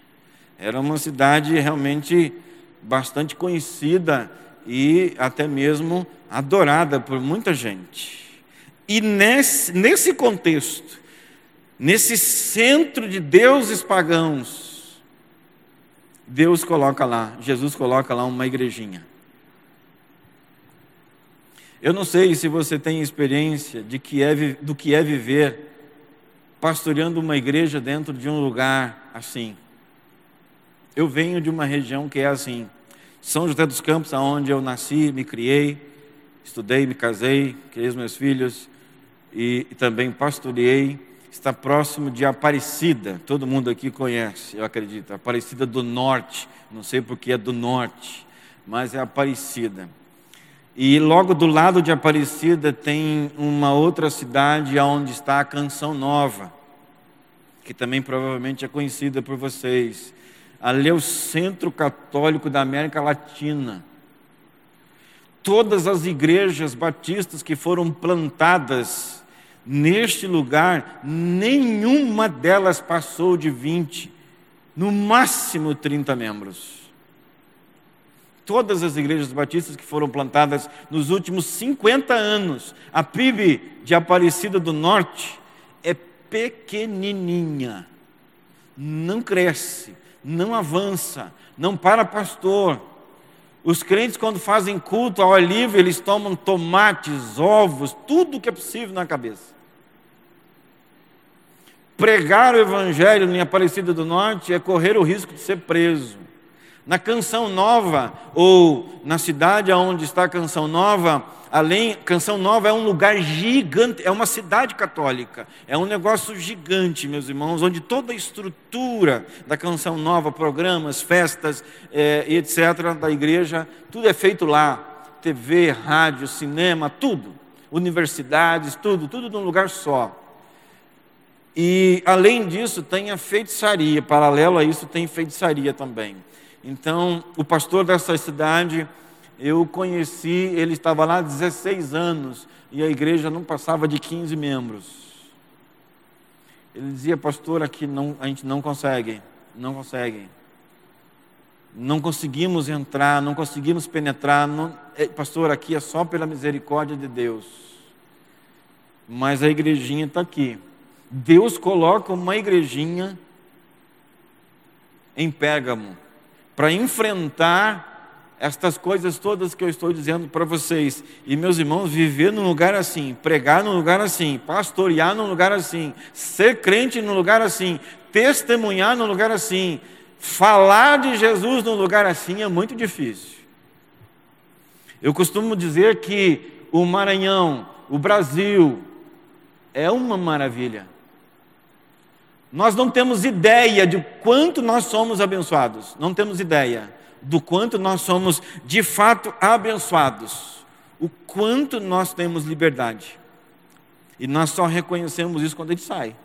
era uma cidade realmente bastante conhecida e até mesmo adorada por muita gente. E nesse, nesse contexto, nesse centro de deuses pagãos, Deus coloca lá, Jesus coloca lá uma igrejinha. Eu não sei se você tem experiência de que é, do que é viver pastoreando uma igreja dentro de um lugar assim. Eu venho de uma região que é assim. São José dos Campos, aonde eu nasci, me criei, estudei, me casei, criei os meus filhos e, também pastoreei. Está próximo de Aparecida, todo mundo aqui conhece, eu acredito. Aparecida do Norte, não sei porque é do Norte, mas é Aparecida. E logo do lado de Aparecida tem uma outra cidade onde está a Canção Nova, que também provavelmente é conhecida por vocês ali é o centro católico da América Latina. Todas as igrejas batistas que foram plantadas neste lugar, nenhuma delas passou de 20, no máximo 30 membros. Todas as igrejas batistas que foram plantadas nos últimos 50 anos, a PIB de Aparecida do Norte é pequenininha, não cresce não avança, não para pastor. Os crentes, quando fazem culto ao livre, eles tomam tomates, ovos, tudo que é possível na cabeça. Pregar o evangelho em Aparecida do Norte é correr o risco de ser preso. Na Canção Nova, ou na cidade onde está a Canção Nova, além, Canção Nova é um lugar gigante, é uma cidade católica, é um negócio gigante, meus irmãos, onde toda a estrutura da Canção Nova, programas, festas é, etc., da igreja, tudo é feito lá. TV, rádio, cinema, tudo. Universidades, tudo, tudo num lugar só. E além disso, tem a feitiçaria, paralelo a isso, tem feitiçaria também. Então, o pastor dessa cidade, eu conheci, ele estava lá há 16 anos e a igreja não passava de 15 membros. Ele dizia, pastor, aqui não, a gente não consegue, não consegue. Não conseguimos entrar, não conseguimos penetrar. Não, é, pastor, aqui é só pela misericórdia de Deus. Mas a igrejinha está aqui. Deus coloca uma igrejinha em Pérgamo para enfrentar estas coisas todas que eu estou dizendo para vocês. E meus irmãos, viver num lugar assim, pregar num lugar assim, pastorear num lugar assim, ser crente num lugar assim, testemunhar num lugar assim, falar de Jesus num lugar assim é muito difícil. Eu costumo dizer que o Maranhão, o Brasil, é uma maravilha. Nós não temos ideia de quanto nós somos abençoados, não temos ideia do quanto nós somos de fato abençoados, o quanto nós temos liberdade. E nós só reconhecemos isso quando gente sai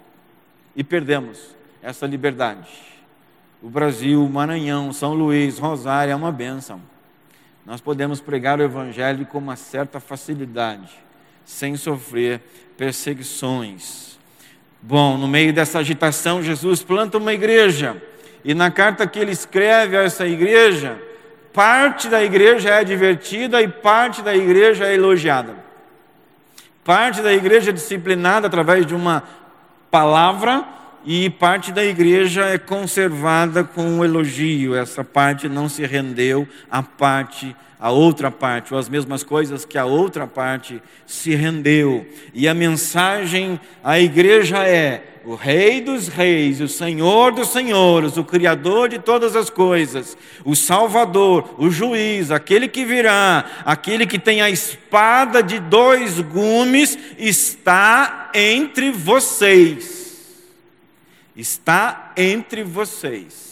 e perdemos essa liberdade. O Brasil, Maranhão, São Luís, Rosário é uma bênção. Nós podemos pregar o Evangelho com uma certa facilidade, sem sofrer perseguições. Bom, no meio dessa agitação, Jesus planta uma igreja e na carta que ele escreve a essa igreja, parte da igreja é advertida e parte da igreja é elogiada. Parte da igreja é disciplinada através de uma palavra e parte da igreja é conservada com um elogio. Essa parte não se rendeu à parte a outra parte, ou as mesmas coisas que a outra parte se rendeu. E a mensagem à igreja é: o Rei dos Reis, o Senhor dos Senhores, o Criador de todas as coisas, o Salvador, o Juiz, aquele que virá, aquele que tem a espada de dois gumes, está entre vocês. Está entre vocês.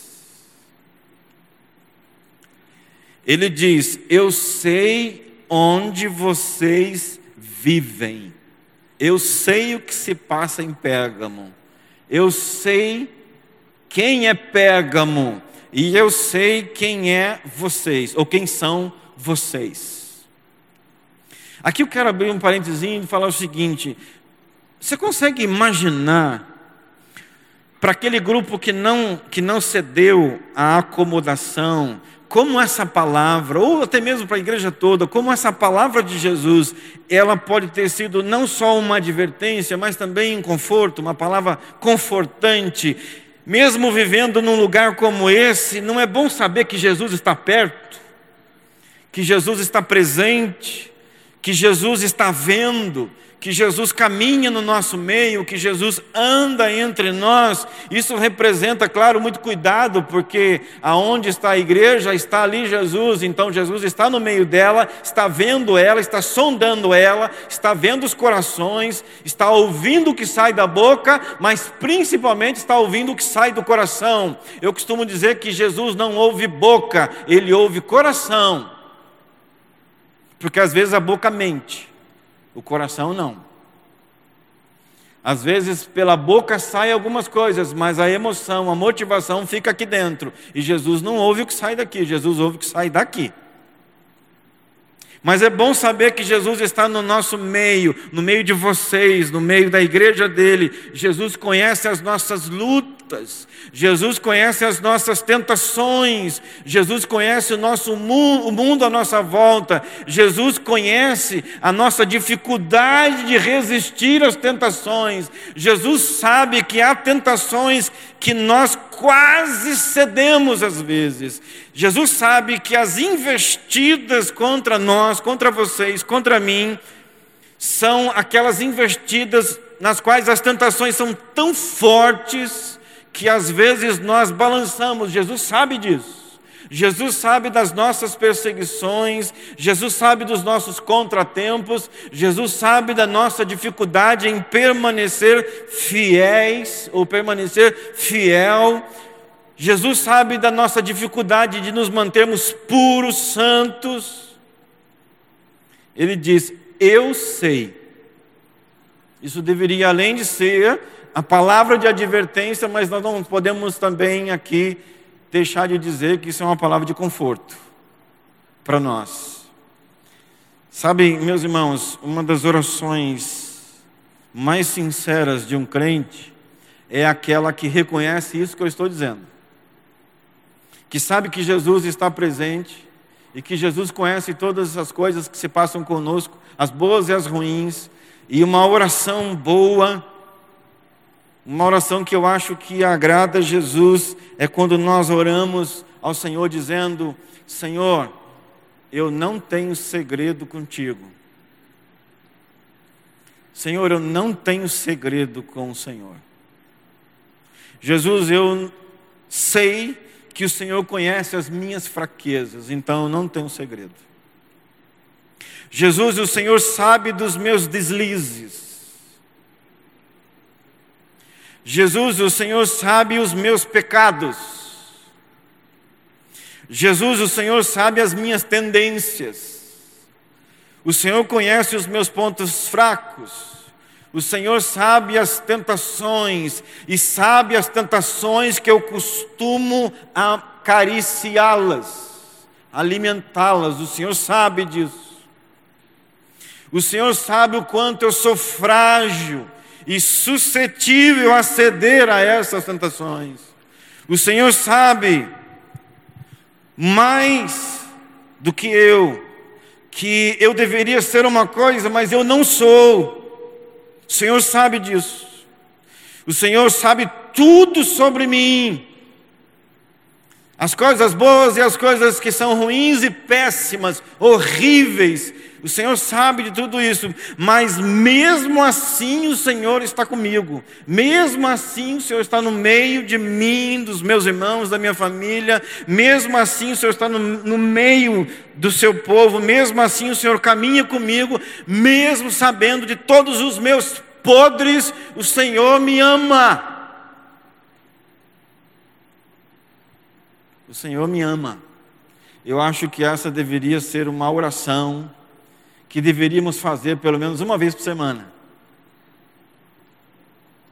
Ele diz: Eu sei onde vocês vivem. Eu sei o que se passa em Pérgamo. Eu sei quem é Pérgamo e eu sei quem é vocês, ou quem são vocês. Aqui eu quero abrir um parênteses e falar o seguinte: você consegue imaginar para aquele grupo que não, que não cedeu à acomodação, como essa palavra, ou até mesmo para a igreja toda, como essa palavra de Jesus, ela pode ter sido não só uma advertência, mas também um conforto, uma palavra confortante. Mesmo vivendo num lugar como esse, não é bom saber que Jesus está perto, que Jesus está presente, que Jesus está vendo, que Jesus caminha no nosso meio, que Jesus anda entre nós. Isso representa, claro, muito cuidado, porque aonde está a igreja, está ali Jesus. Então Jesus está no meio dela, está vendo ela, está sondando ela, está vendo os corações, está ouvindo o que sai da boca, mas principalmente está ouvindo o que sai do coração. Eu costumo dizer que Jesus não ouve boca, ele ouve coração. Porque às vezes a boca mente o coração não. Às vezes pela boca saem algumas coisas, mas a emoção, a motivação fica aqui dentro. E Jesus não ouve o que sai daqui, Jesus ouve o que sai daqui. Mas é bom saber que Jesus está no nosso meio, no meio de vocês, no meio da igreja dele. Jesus conhece as nossas lutas, Jesus conhece as nossas tentações, Jesus conhece o nosso mundo, o mundo à nossa volta, Jesus conhece a nossa dificuldade de resistir às tentações. Jesus sabe que há tentações que nós quase cedemos às vezes. Jesus sabe que as investidas contra nós, contra vocês, contra mim, são aquelas investidas nas quais as tentações são tão fortes que às vezes nós balançamos. Jesus sabe disso. Jesus sabe das nossas perseguições, Jesus sabe dos nossos contratempos, Jesus sabe da nossa dificuldade em permanecer fiéis ou permanecer fiel. Jesus sabe da nossa dificuldade de nos mantermos puros, santos. Ele diz: Eu sei. Isso deveria, além de ser a palavra de advertência, mas nós não podemos também aqui deixar de dizer que isso é uma palavra de conforto para nós. Sabe, meus irmãos, uma das orações mais sinceras de um crente é aquela que reconhece isso que eu estou dizendo. Que sabe que Jesus está presente e que Jesus conhece todas as coisas que se passam conosco, as boas e as ruins, e uma oração boa Uma oração que eu acho que agrada a Jesus é quando nós oramos ao Senhor dizendo: Senhor, eu não tenho segredo contigo. Senhor, eu não tenho segredo com o Senhor. Jesus, eu sei que o Senhor conhece as minhas fraquezas, então não tenho segredo. Jesus, o Senhor sabe dos meus deslizes. Jesus, o Senhor sabe os meus pecados. Jesus, o Senhor sabe as minhas tendências. O Senhor conhece os meus pontos fracos. O Senhor sabe as tentações e sabe as tentações que eu costumo acariciá-las, alimentá-las. O Senhor sabe disso. O Senhor sabe o quanto eu sou frágil e suscetível a ceder a essas tentações. O Senhor sabe mais do que eu, que eu deveria ser uma coisa, mas eu não sou. O Senhor sabe disso. O Senhor sabe tudo sobre mim. As coisas boas e as coisas que são ruins e péssimas, horríveis, o Senhor sabe de tudo isso, mas mesmo assim o Senhor está comigo, mesmo assim o Senhor está no meio de mim, dos meus irmãos, da minha família, mesmo assim o Senhor está no, no meio do seu povo, mesmo assim o Senhor caminha comigo, mesmo sabendo de todos os meus podres, o Senhor me ama. O Senhor me ama. Eu acho que essa deveria ser uma oração que deveríamos fazer pelo menos uma vez por semana.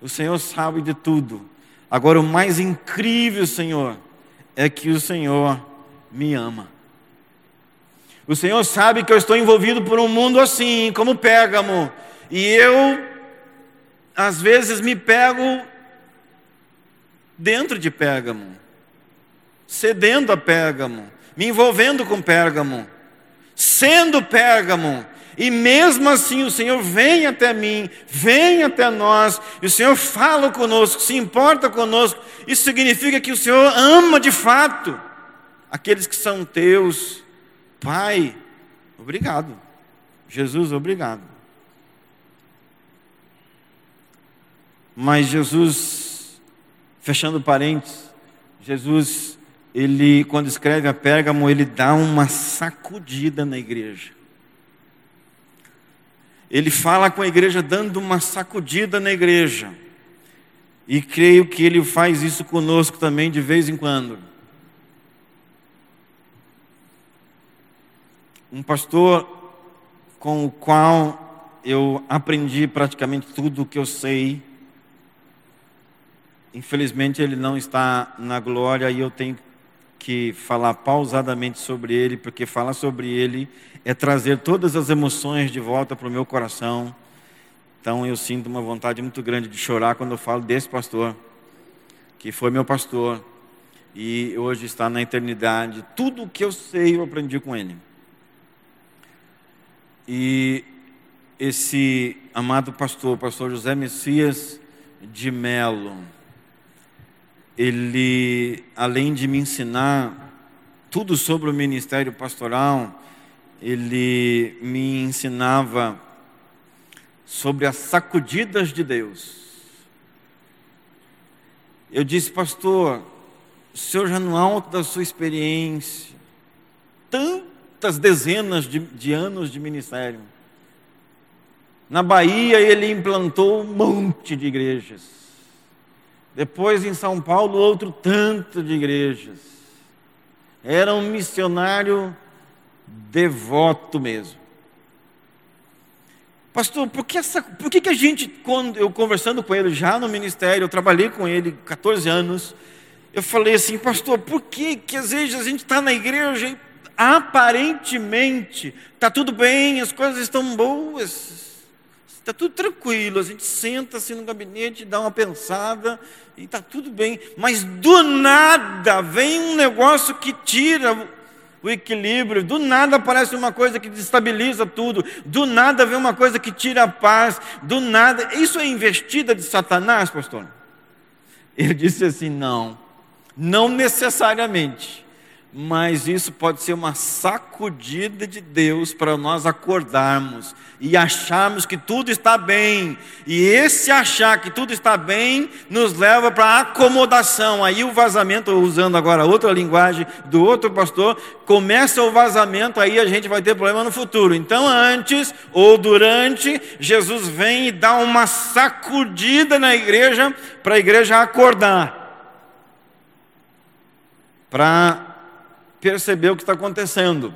O Senhor sabe de tudo. Agora, o mais incrível, Senhor, é que o Senhor me ama. O Senhor sabe que eu estou envolvido por um mundo assim, como Pérgamo, e eu, às vezes, me pego dentro de Pérgamo, cedendo a Pérgamo, me envolvendo com Pérgamo, sendo Pérgamo, e mesmo assim o Senhor vem até mim, vem até nós, e o Senhor fala conosco, se importa conosco. Isso significa que o Senhor ama de fato aqueles que são teus. Pai, obrigado. Jesus, obrigado. Mas Jesus, fechando parênteses, Jesus, ele, quando escreve a Pérgamo, ele dá uma sacudida na igreja ele fala com a igreja dando uma sacudida na igreja. E creio que ele faz isso conosco também de vez em quando. Um pastor com o qual eu aprendi praticamente tudo o que eu sei. Infelizmente ele não está na glória e eu tenho que falar pausadamente sobre ele, porque falar sobre ele é trazer todas as emoções de volta para o meu coração. Então eu sinto uma vontade muito grande de chorar quando eu falo desse pastor, que foi meu pastor e hoje está na eternidade. Tudo o que eu sei eu aprendi com ele. E esse amado pastor, pastor José Messias de Melo, ele, além de me ensinar tudo sobre o ministério pastoral, ele me ensinava sobre as sacudidas de Deus. Eu disse, pastor, o senhor já no alto da sua experiência, tantas dezenas de, de anos de ministério. Na Bahia ele implantou um monte de igrejas. Depois em São Paulo, outro tanto de igrejas. Era um missionário devoto mesmo. Pastor, por que, essa, por que, que a gente, quando eu conversando com ele já no ministério, eu trabalhei com ele 14 anos, eu falei assim, pastor, por que, que às vezes a gente está na igreja e aparentemente está tudo bem, as coisas estão boas, Está tudo tranquilo, a gente senta assim no gabinete, dá uma pensada e está tudo bem. Mas do nada vem um negócio que tira o equilíbrio, do nada aparece uma coisa que destabiliza tudo, do nada vem uma coisa que tira a paz, do nada. Isso é investida de Satanás, pastor? Ele disse assim: não, não necessariamente mas isso pode ser uma sacudida de Deus para nós acordarmos e acharmos que tudo está bem. E esse achar que tudo está bem nos leva para acomodação. Aí o vazamento, usando agora outra linguagem do outro pastor, começa o vazamento, aí a gente vai ter problema no futuro. Então, antes ou durante, Jesus vem e dá uma sacudida na igreja para a igreja acordar. Para perceber o que está acontecendo.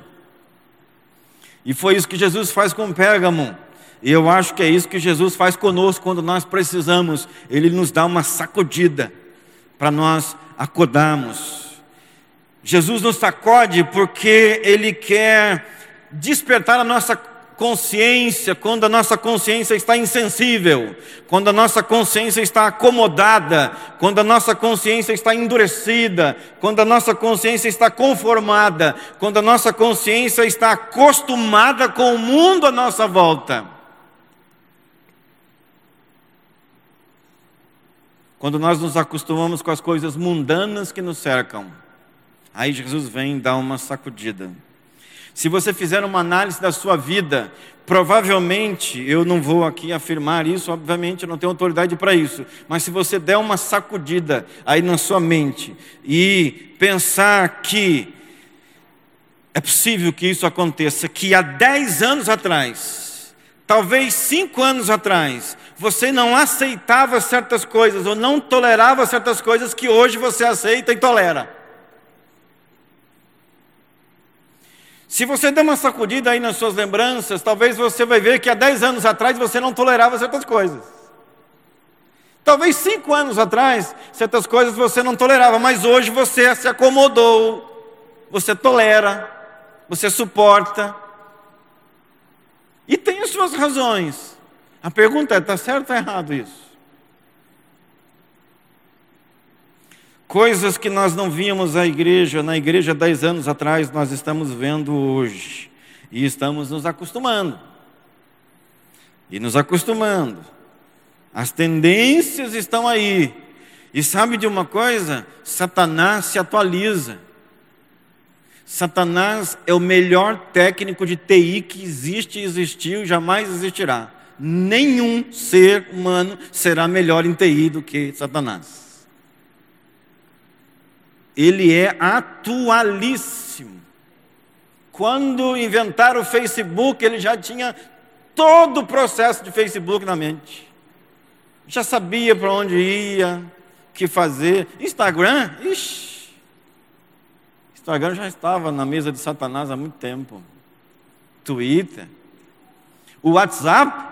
E foi isso que Jesus faz com Pérgamo. E eu acho que é isso que Jesus faz conosco quando nós precisamos. Ele nos dá uma sacudida para nós acordarmos. Jesus nos sacode porque Ele quer despertar a nossa consciência, quando a nossa consciência está insensível, quando a nossa consciência está acomodada, quando a nossa consciência está endurecida, quando a nossa consciência está conformada, quando a nossa consciência está acostumada com o mundo à nossa volta. Quando nós nos acostumamos com as coisas mundanas que nos cercam, aí Jesus vem dar uma sacudida. Se você fizer uma análise da sua vida, provavelmente, eu não vou aqui afirmar isso, obviamente eu não tenho autoridade para isso, mas se você der uma sacudida aí na sua mente e pensar que é possível que isso aconteça, que há 10 anos atrás, talvez 5 anos atrás, você não aceitava certas coisas ou não tolerava certas coisas que hoje você aceita e tolera. Se você der uma sacudida aí nas suas lembranças, talvez você vai ver que há 10 anos atrás você não tolerava certas coisas. Talvez cinco anos atrás, certas coisas você não tolerava, mas hoje você se acomodou, você tolera, você suporta. E tem as suas razões. A pergunta é: está certo ou errado isso? Coisas que nós não víamos a igreja, na igreja dez anos atrás, nós estamos vendo hoje. E estamos nos acostumando. E nos acostumando. As tendências estão aí. E sabe de uma coisa? Satanás se atualiza. Satanás é o melhor técnico de TI que existe, existiu jamais existirá. Nenhum ser humano será melhor em TI do que Satanás ele é atualíssimo. Quando inventaram o Facebook, ele já tinha todo o processo de Facebook na mente. Já sabia para onde ia, o que fazer. Instagram, ixi. Instagram já estava na mesa de Satanás há muito tempo. Twitter. O WhatsApp,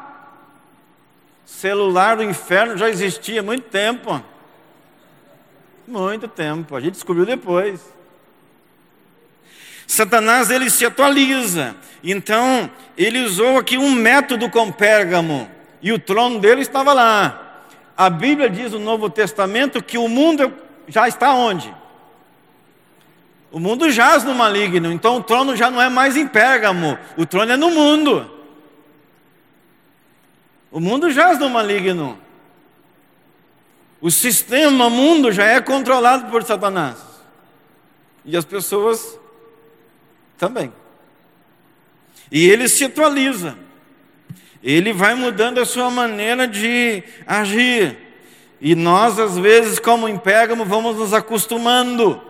celular do inferno já existia há muito tempo. Muito tempo, a gente descobriu depois. Satanás ele se atualiza. Então, ele usou aqui um método com Pérgamo, e o trono dele estava lá. A Bíblia diz no Novo Testamento que o mundo já está onde? O mundo jaz no maligno, então o trono já não é mais em Pérgamo, o trono é no mundo. O mundo jaz no maligno. O sistema mundo já é controlado por Satanás. E as pessoas também. E ele se atualiza. Ele vai mudando a sua maneira de agir. E nós, às vezes, como em Pérgamo, vamos nos acostumando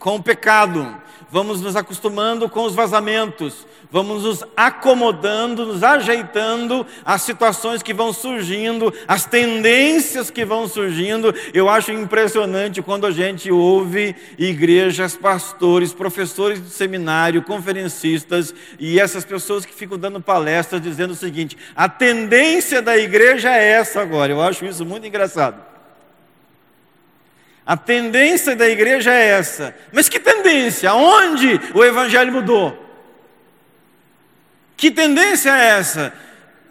com o pecado, vamos nos acostumando com os vazamentos, vamos nos acomodando, nos ajeitando às situações que vão surgindo, às tendências que vão surgindo. Eu acho impressionante quando a gente ouve igrejas, pastores, professores de seminário, conferencistas e essas pessoas que ficam dando palestras dizendo o seguinte: a tendência da igreja é essa agora. Eu acho isso muito engraçado. A tendência da igreja é essa. Mas que tendência? Onde o evangelho mudou? Que tendência é essa?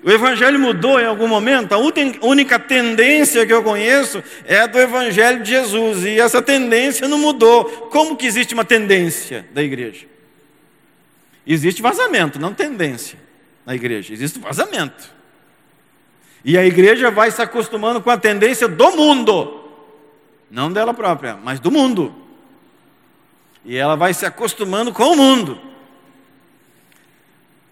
O evangelho mudou em algum momento? A única tendência que eu conheço é a do evangelho de Jesus, e essa tendência não mudou. Como que existe uma tendência da igreja? Existe vazamento, não tendência na igreja, existe vazamento. E a igreja vai se acostumando com a tendência do mundo. Não dela própria, mas do mundo. E ela vai se acostumando com o mundo.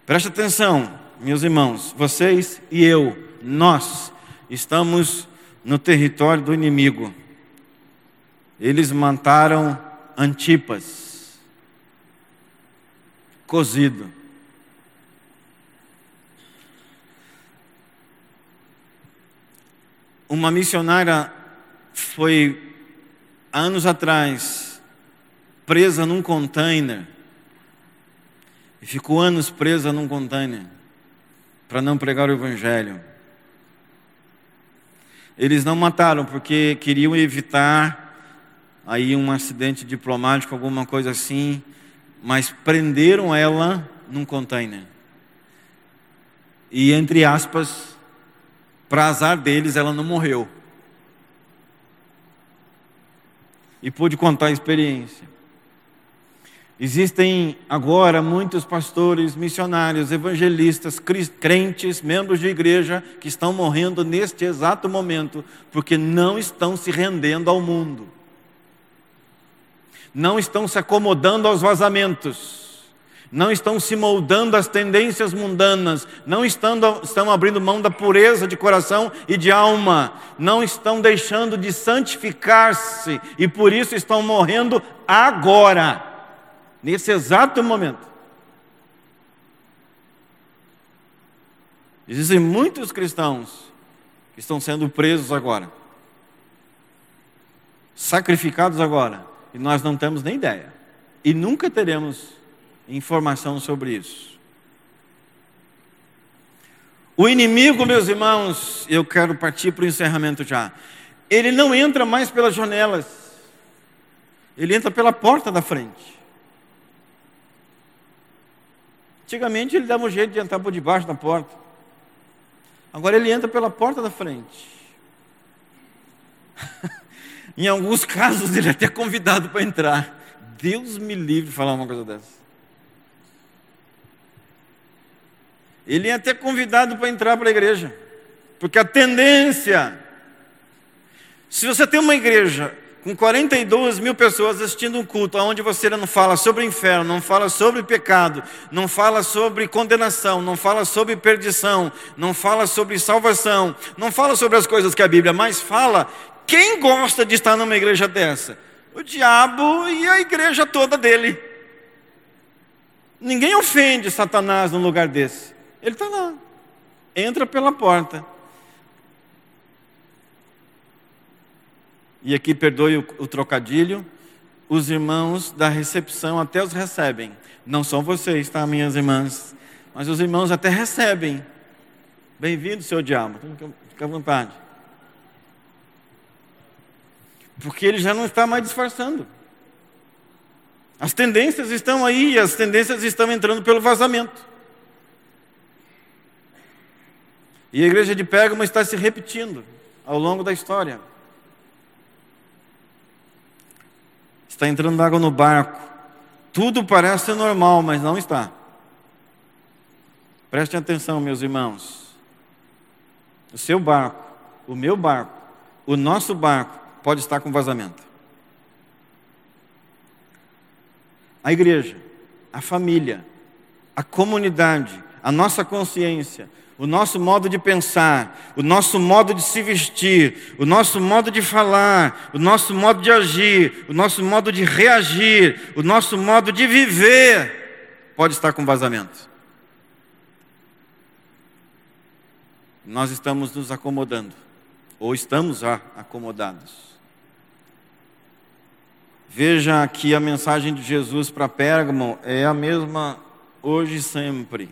Preste atenção, meus irmãos, vocês e eu, nós estamos no território do inimigo. Eles mataram Antipas, cozido. Uma missionária foi, anos atrás, presa num container. E ficou anos presa num container para não pregar o Evangelho. Eles não mataram porque queriam evitar aí um acidente diplomático, alguma coisa assim, mas prenderam ela num container. E entre aspas, para azar deles, ela não morreu. E pude contar a experiência. Existem agora muitos pastores, missionários, evangelistas, crentes, membros de igreja que estão morrendo neste exato momento porque não estão se rendendo ao mundo. Não estão se acomodando aos vazamentos não estão se moldando às tendências mundanas, não estão, estão abrindo mão da pureza de coração e de alma, não estão deixando de santificar-se e por isso estão morrendo agora, nesse exato momento. Existem muitos cristãos que estão sendo presos agora, sacrificados agora, e nós não temos nem ideia, e nunca teremos informação sobre isso. O inimigo, meus irmãos, eu quero partir para o encerramento já. Ele não entra mais pelas janelas, ele entra pela porta da frente. Antigamente ele dava um jeito de entrar por debaixo da porta. Agora ele entra pela porta da frente. em alguns casos ele é até convidado para entrar. Deus me livre de falar uma coisa dessa. Ele é até convidado para entrar para a igreja. Porque a tendência, se você tem uma igreja com 42 mil pessoas assistindo um culto, onde você não fala sobre inferno, não fala sobre pecado, não fala sobre condenação, não fala sobre perdição, não fala sobre salvação, não fala sobre as coisas que a Bíblia mais fala, quem gosta de estar numa igreja dessa? O diabo e a igreja toda dele. Ninguém ofende Satanás num lugar desse. Ele está lá. Entra pela porta. E aqui perdoe o, o trocadilho. Os irmãos da recepção até os recebem. Não são vocês, tá, minhas irmãs? Mas os irmãos até recebem. Bem-vindo, seu diabo. Fica à vontade. Porque ele já não está mais disfarçando. As tendências estão aí, as tendências estão entrando pelo vazamento. E a igreja de Pérgamo está se repetindo ao longo da história. Está entrando água no barco. Tudo parece ser normal, mas não está. Prestem atenção, meus irmãos. O seu barco, o meu barco, o nosso barco pode estar com vazamento. A igreja, a família, a comunidade, a nossa consciência, o nosso modo de pensar, o nosso modo de se vestir, o nosso modo de falar, o nosso modo de agir, o nosso modo de reagir, o nosso modo de viver, pode estar com vazamento. Nós estamos nos acomodando, ou estamos acomodados. Veja que a mensagem de Jesus para Pérgamo é a mesma hoje e sempre.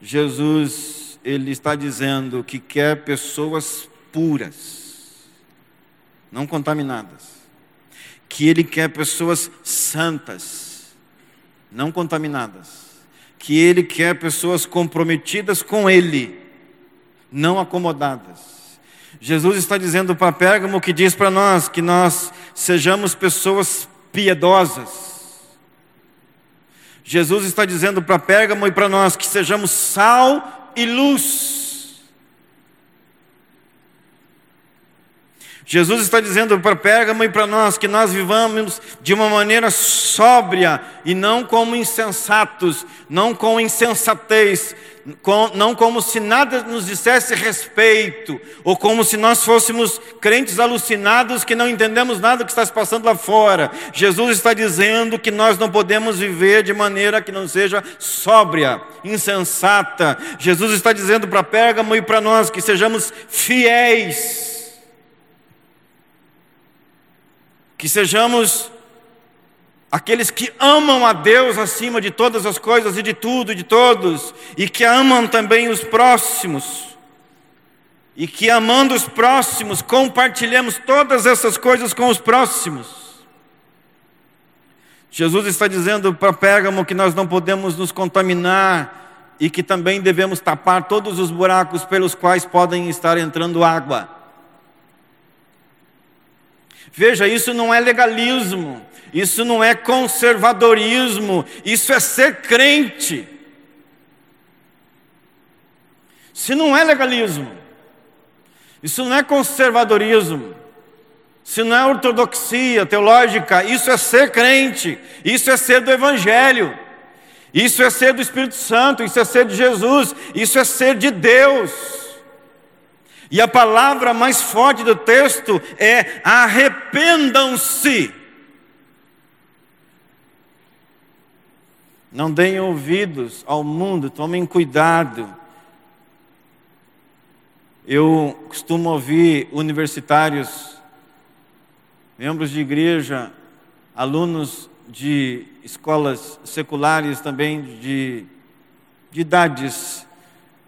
Jesus ele está dizendo que quer pessoas puras, não contaminadas. Que ele quer pessoas santas, não contaminadas. Que ele quer pessoas comprometidas com ele, não acomodadas. Jesus está dizendo para Pérgamo que diz para nós que nós sejamos pessoas piedosas. Jesus está dizendo para Pérgamo e para nós que sejamos sal e luz. Jesus está dizendo para Pérgamo e para nós que nós vivamos de uma maneira sóbria e não como insensatos, não com insensatez, com, não como se nada nos dissesse respeito, ou como se nós fôssemos crentes alucinados que não entendemos nada que está se passando lá fora. Jesus está dizendo que nós não podemos viver de maneira que não seja sóbria, insensata. Jesus está dizendo para Pérgamo e para nós que sejamos fiéis que sejamos aqueles que amam a Deus acima de todas as coisas e de tudo e de todos, e que amam também os próximos, e que amando os próximos, compartilhemos todas essas coisas com os próximos. Jesus está dizendo para Pérgamo que nós não podemos nos contaminar e que também devemos tapar todos os buracos pelos quais podem estar entrando água. Veja, isso não é legalismo, isso não é conservadorismo, isso é ser crente. Isso não é legalismo, isso não é conservadorismo, isso não é ortodoxia teológica, isso é ser crente, isso é ser do Evangelho, isso é ser do Espírito Santo, isso é ser de Jesus, isso é ser de Deus. E a palavra mais forte do texto é arrependam-se. Não deem ouvidos ao mundo, tomem cuidado. Eu costumo ouvir universitários, membros de igreja, alunos de escolas seculares também de, de idades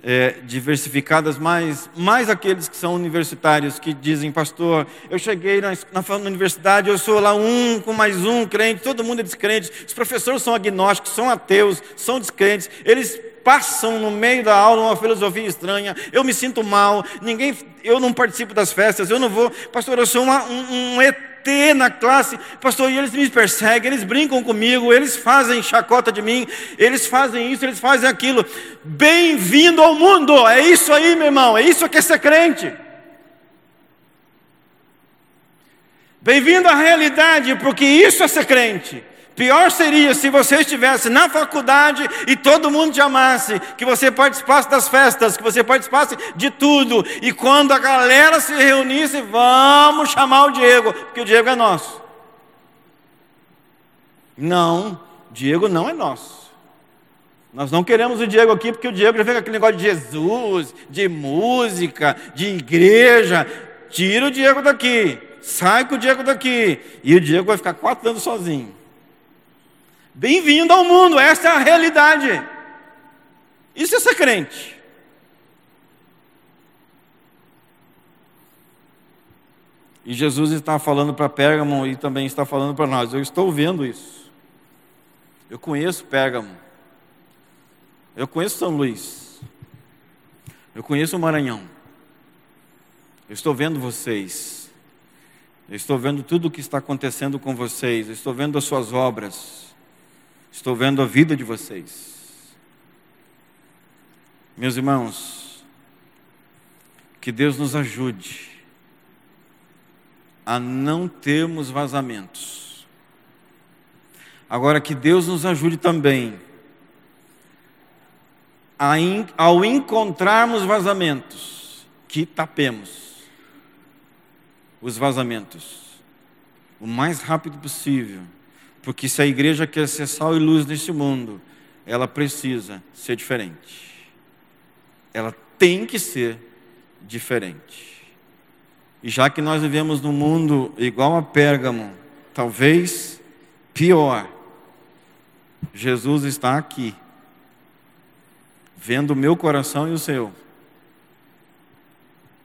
é, diversificadas, mas mais aqueles que são universitários que dizem, pastor, eu cheguei na, na, universidade, eu sou lá um com mais um crente, todo mundo é descrente, os professores são agnósticos, são ateus, são descrentes, eles passam no meio da aula uma filosofia estranha, eu me sinto mal, ninguém, eu não participo das festas, eu não vou, pastor, eu sou uma, um, um ET na classe, pastor, e eles me perseguem, eles brincam comigo, eles fazem chacota de mim, eles fazem isso, eles fazem aquilo. Bem-vindo ao mundo, é isso aí, meu irmão, é isso que é ser crente. Bem-vindo à realidade, porque isso é ser crente. Pior seria se você estivesse na faculdade e todo mundo te amasse, que você participasse das festas, que você participasse de tudo, e quando a galera se reunisse, vamos chamar o Diego, porque o Diego é nosso. Não, Diego não é nosso. Nós não queremos o Diego aqui porque o Diego já vem com aquele negócio de Jesus, de música, de igreja. Tira o Diego daqui, sai com o Diego daqui, e o Diego vai ficar quatro anos sozinho. Bem-vindo ao mundo, essa é a realidade. Isso é ser crente. E Jesus está falando para Pérgamo e também está falando para nós. Eu estou vendo isso. Eu conheço Pérgamo. Eu conheço São Luís. Eu conheço o Maranhão. Eu estou vendo vocês. Eu estou vendo tudo o que está acontecendo com vocês. Eu estou vendo as suas obras. Estou vendo a vida de vocês. Meus irmãos, que Deus nos ajude a não termos vazamentos. Agora, que Deus nos ajude também a, ao encontrarmos vazamentos, que tapemos os vazamentos o mais rápido possível porque se a igreja quer ser sal e luz nesse mundo, ela precisa ser diferente. Ela tem que ser diferente. E já que nós vivemos num mundo igual a Pérgamo, talvez pior, Jesus está aqui, vendo o meu coração e o seu,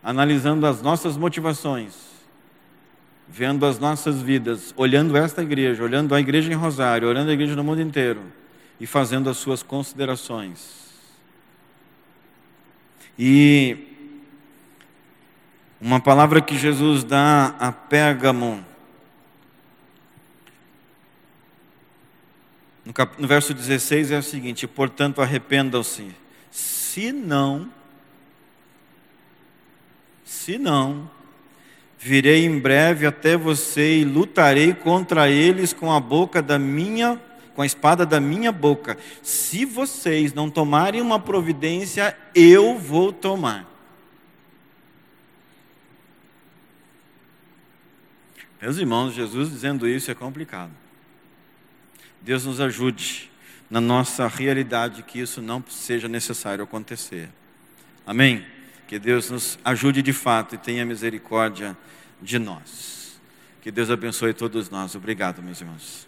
analisando as nossas motivações vendo as nossas vidas, olhando esta igreja, olhando a igreja em Rosário, olhando a igreja no mundo inteiro e fazendo as suas considerações. E uma palavra que Jesus dá a Pérgamo, no, cap, no verso 16 é o seguinte: portanto, arrependam-se, se não, se não Virei em breve até você e lutarei contra eles com a boca da minha, com a espada da minha boca. Se vocês não tomarem uma providência, eu vou tomar. Meus irmãos, Jesus dizendo isso é complicado. Deus nos ajude na nossa realidade que isso não seja necessário acontecer. Amém? Que Deus nos ajude de fato e tenha misericórdia de nós. Que Deus abençoe todos nós. Obrigado, meus irmãos.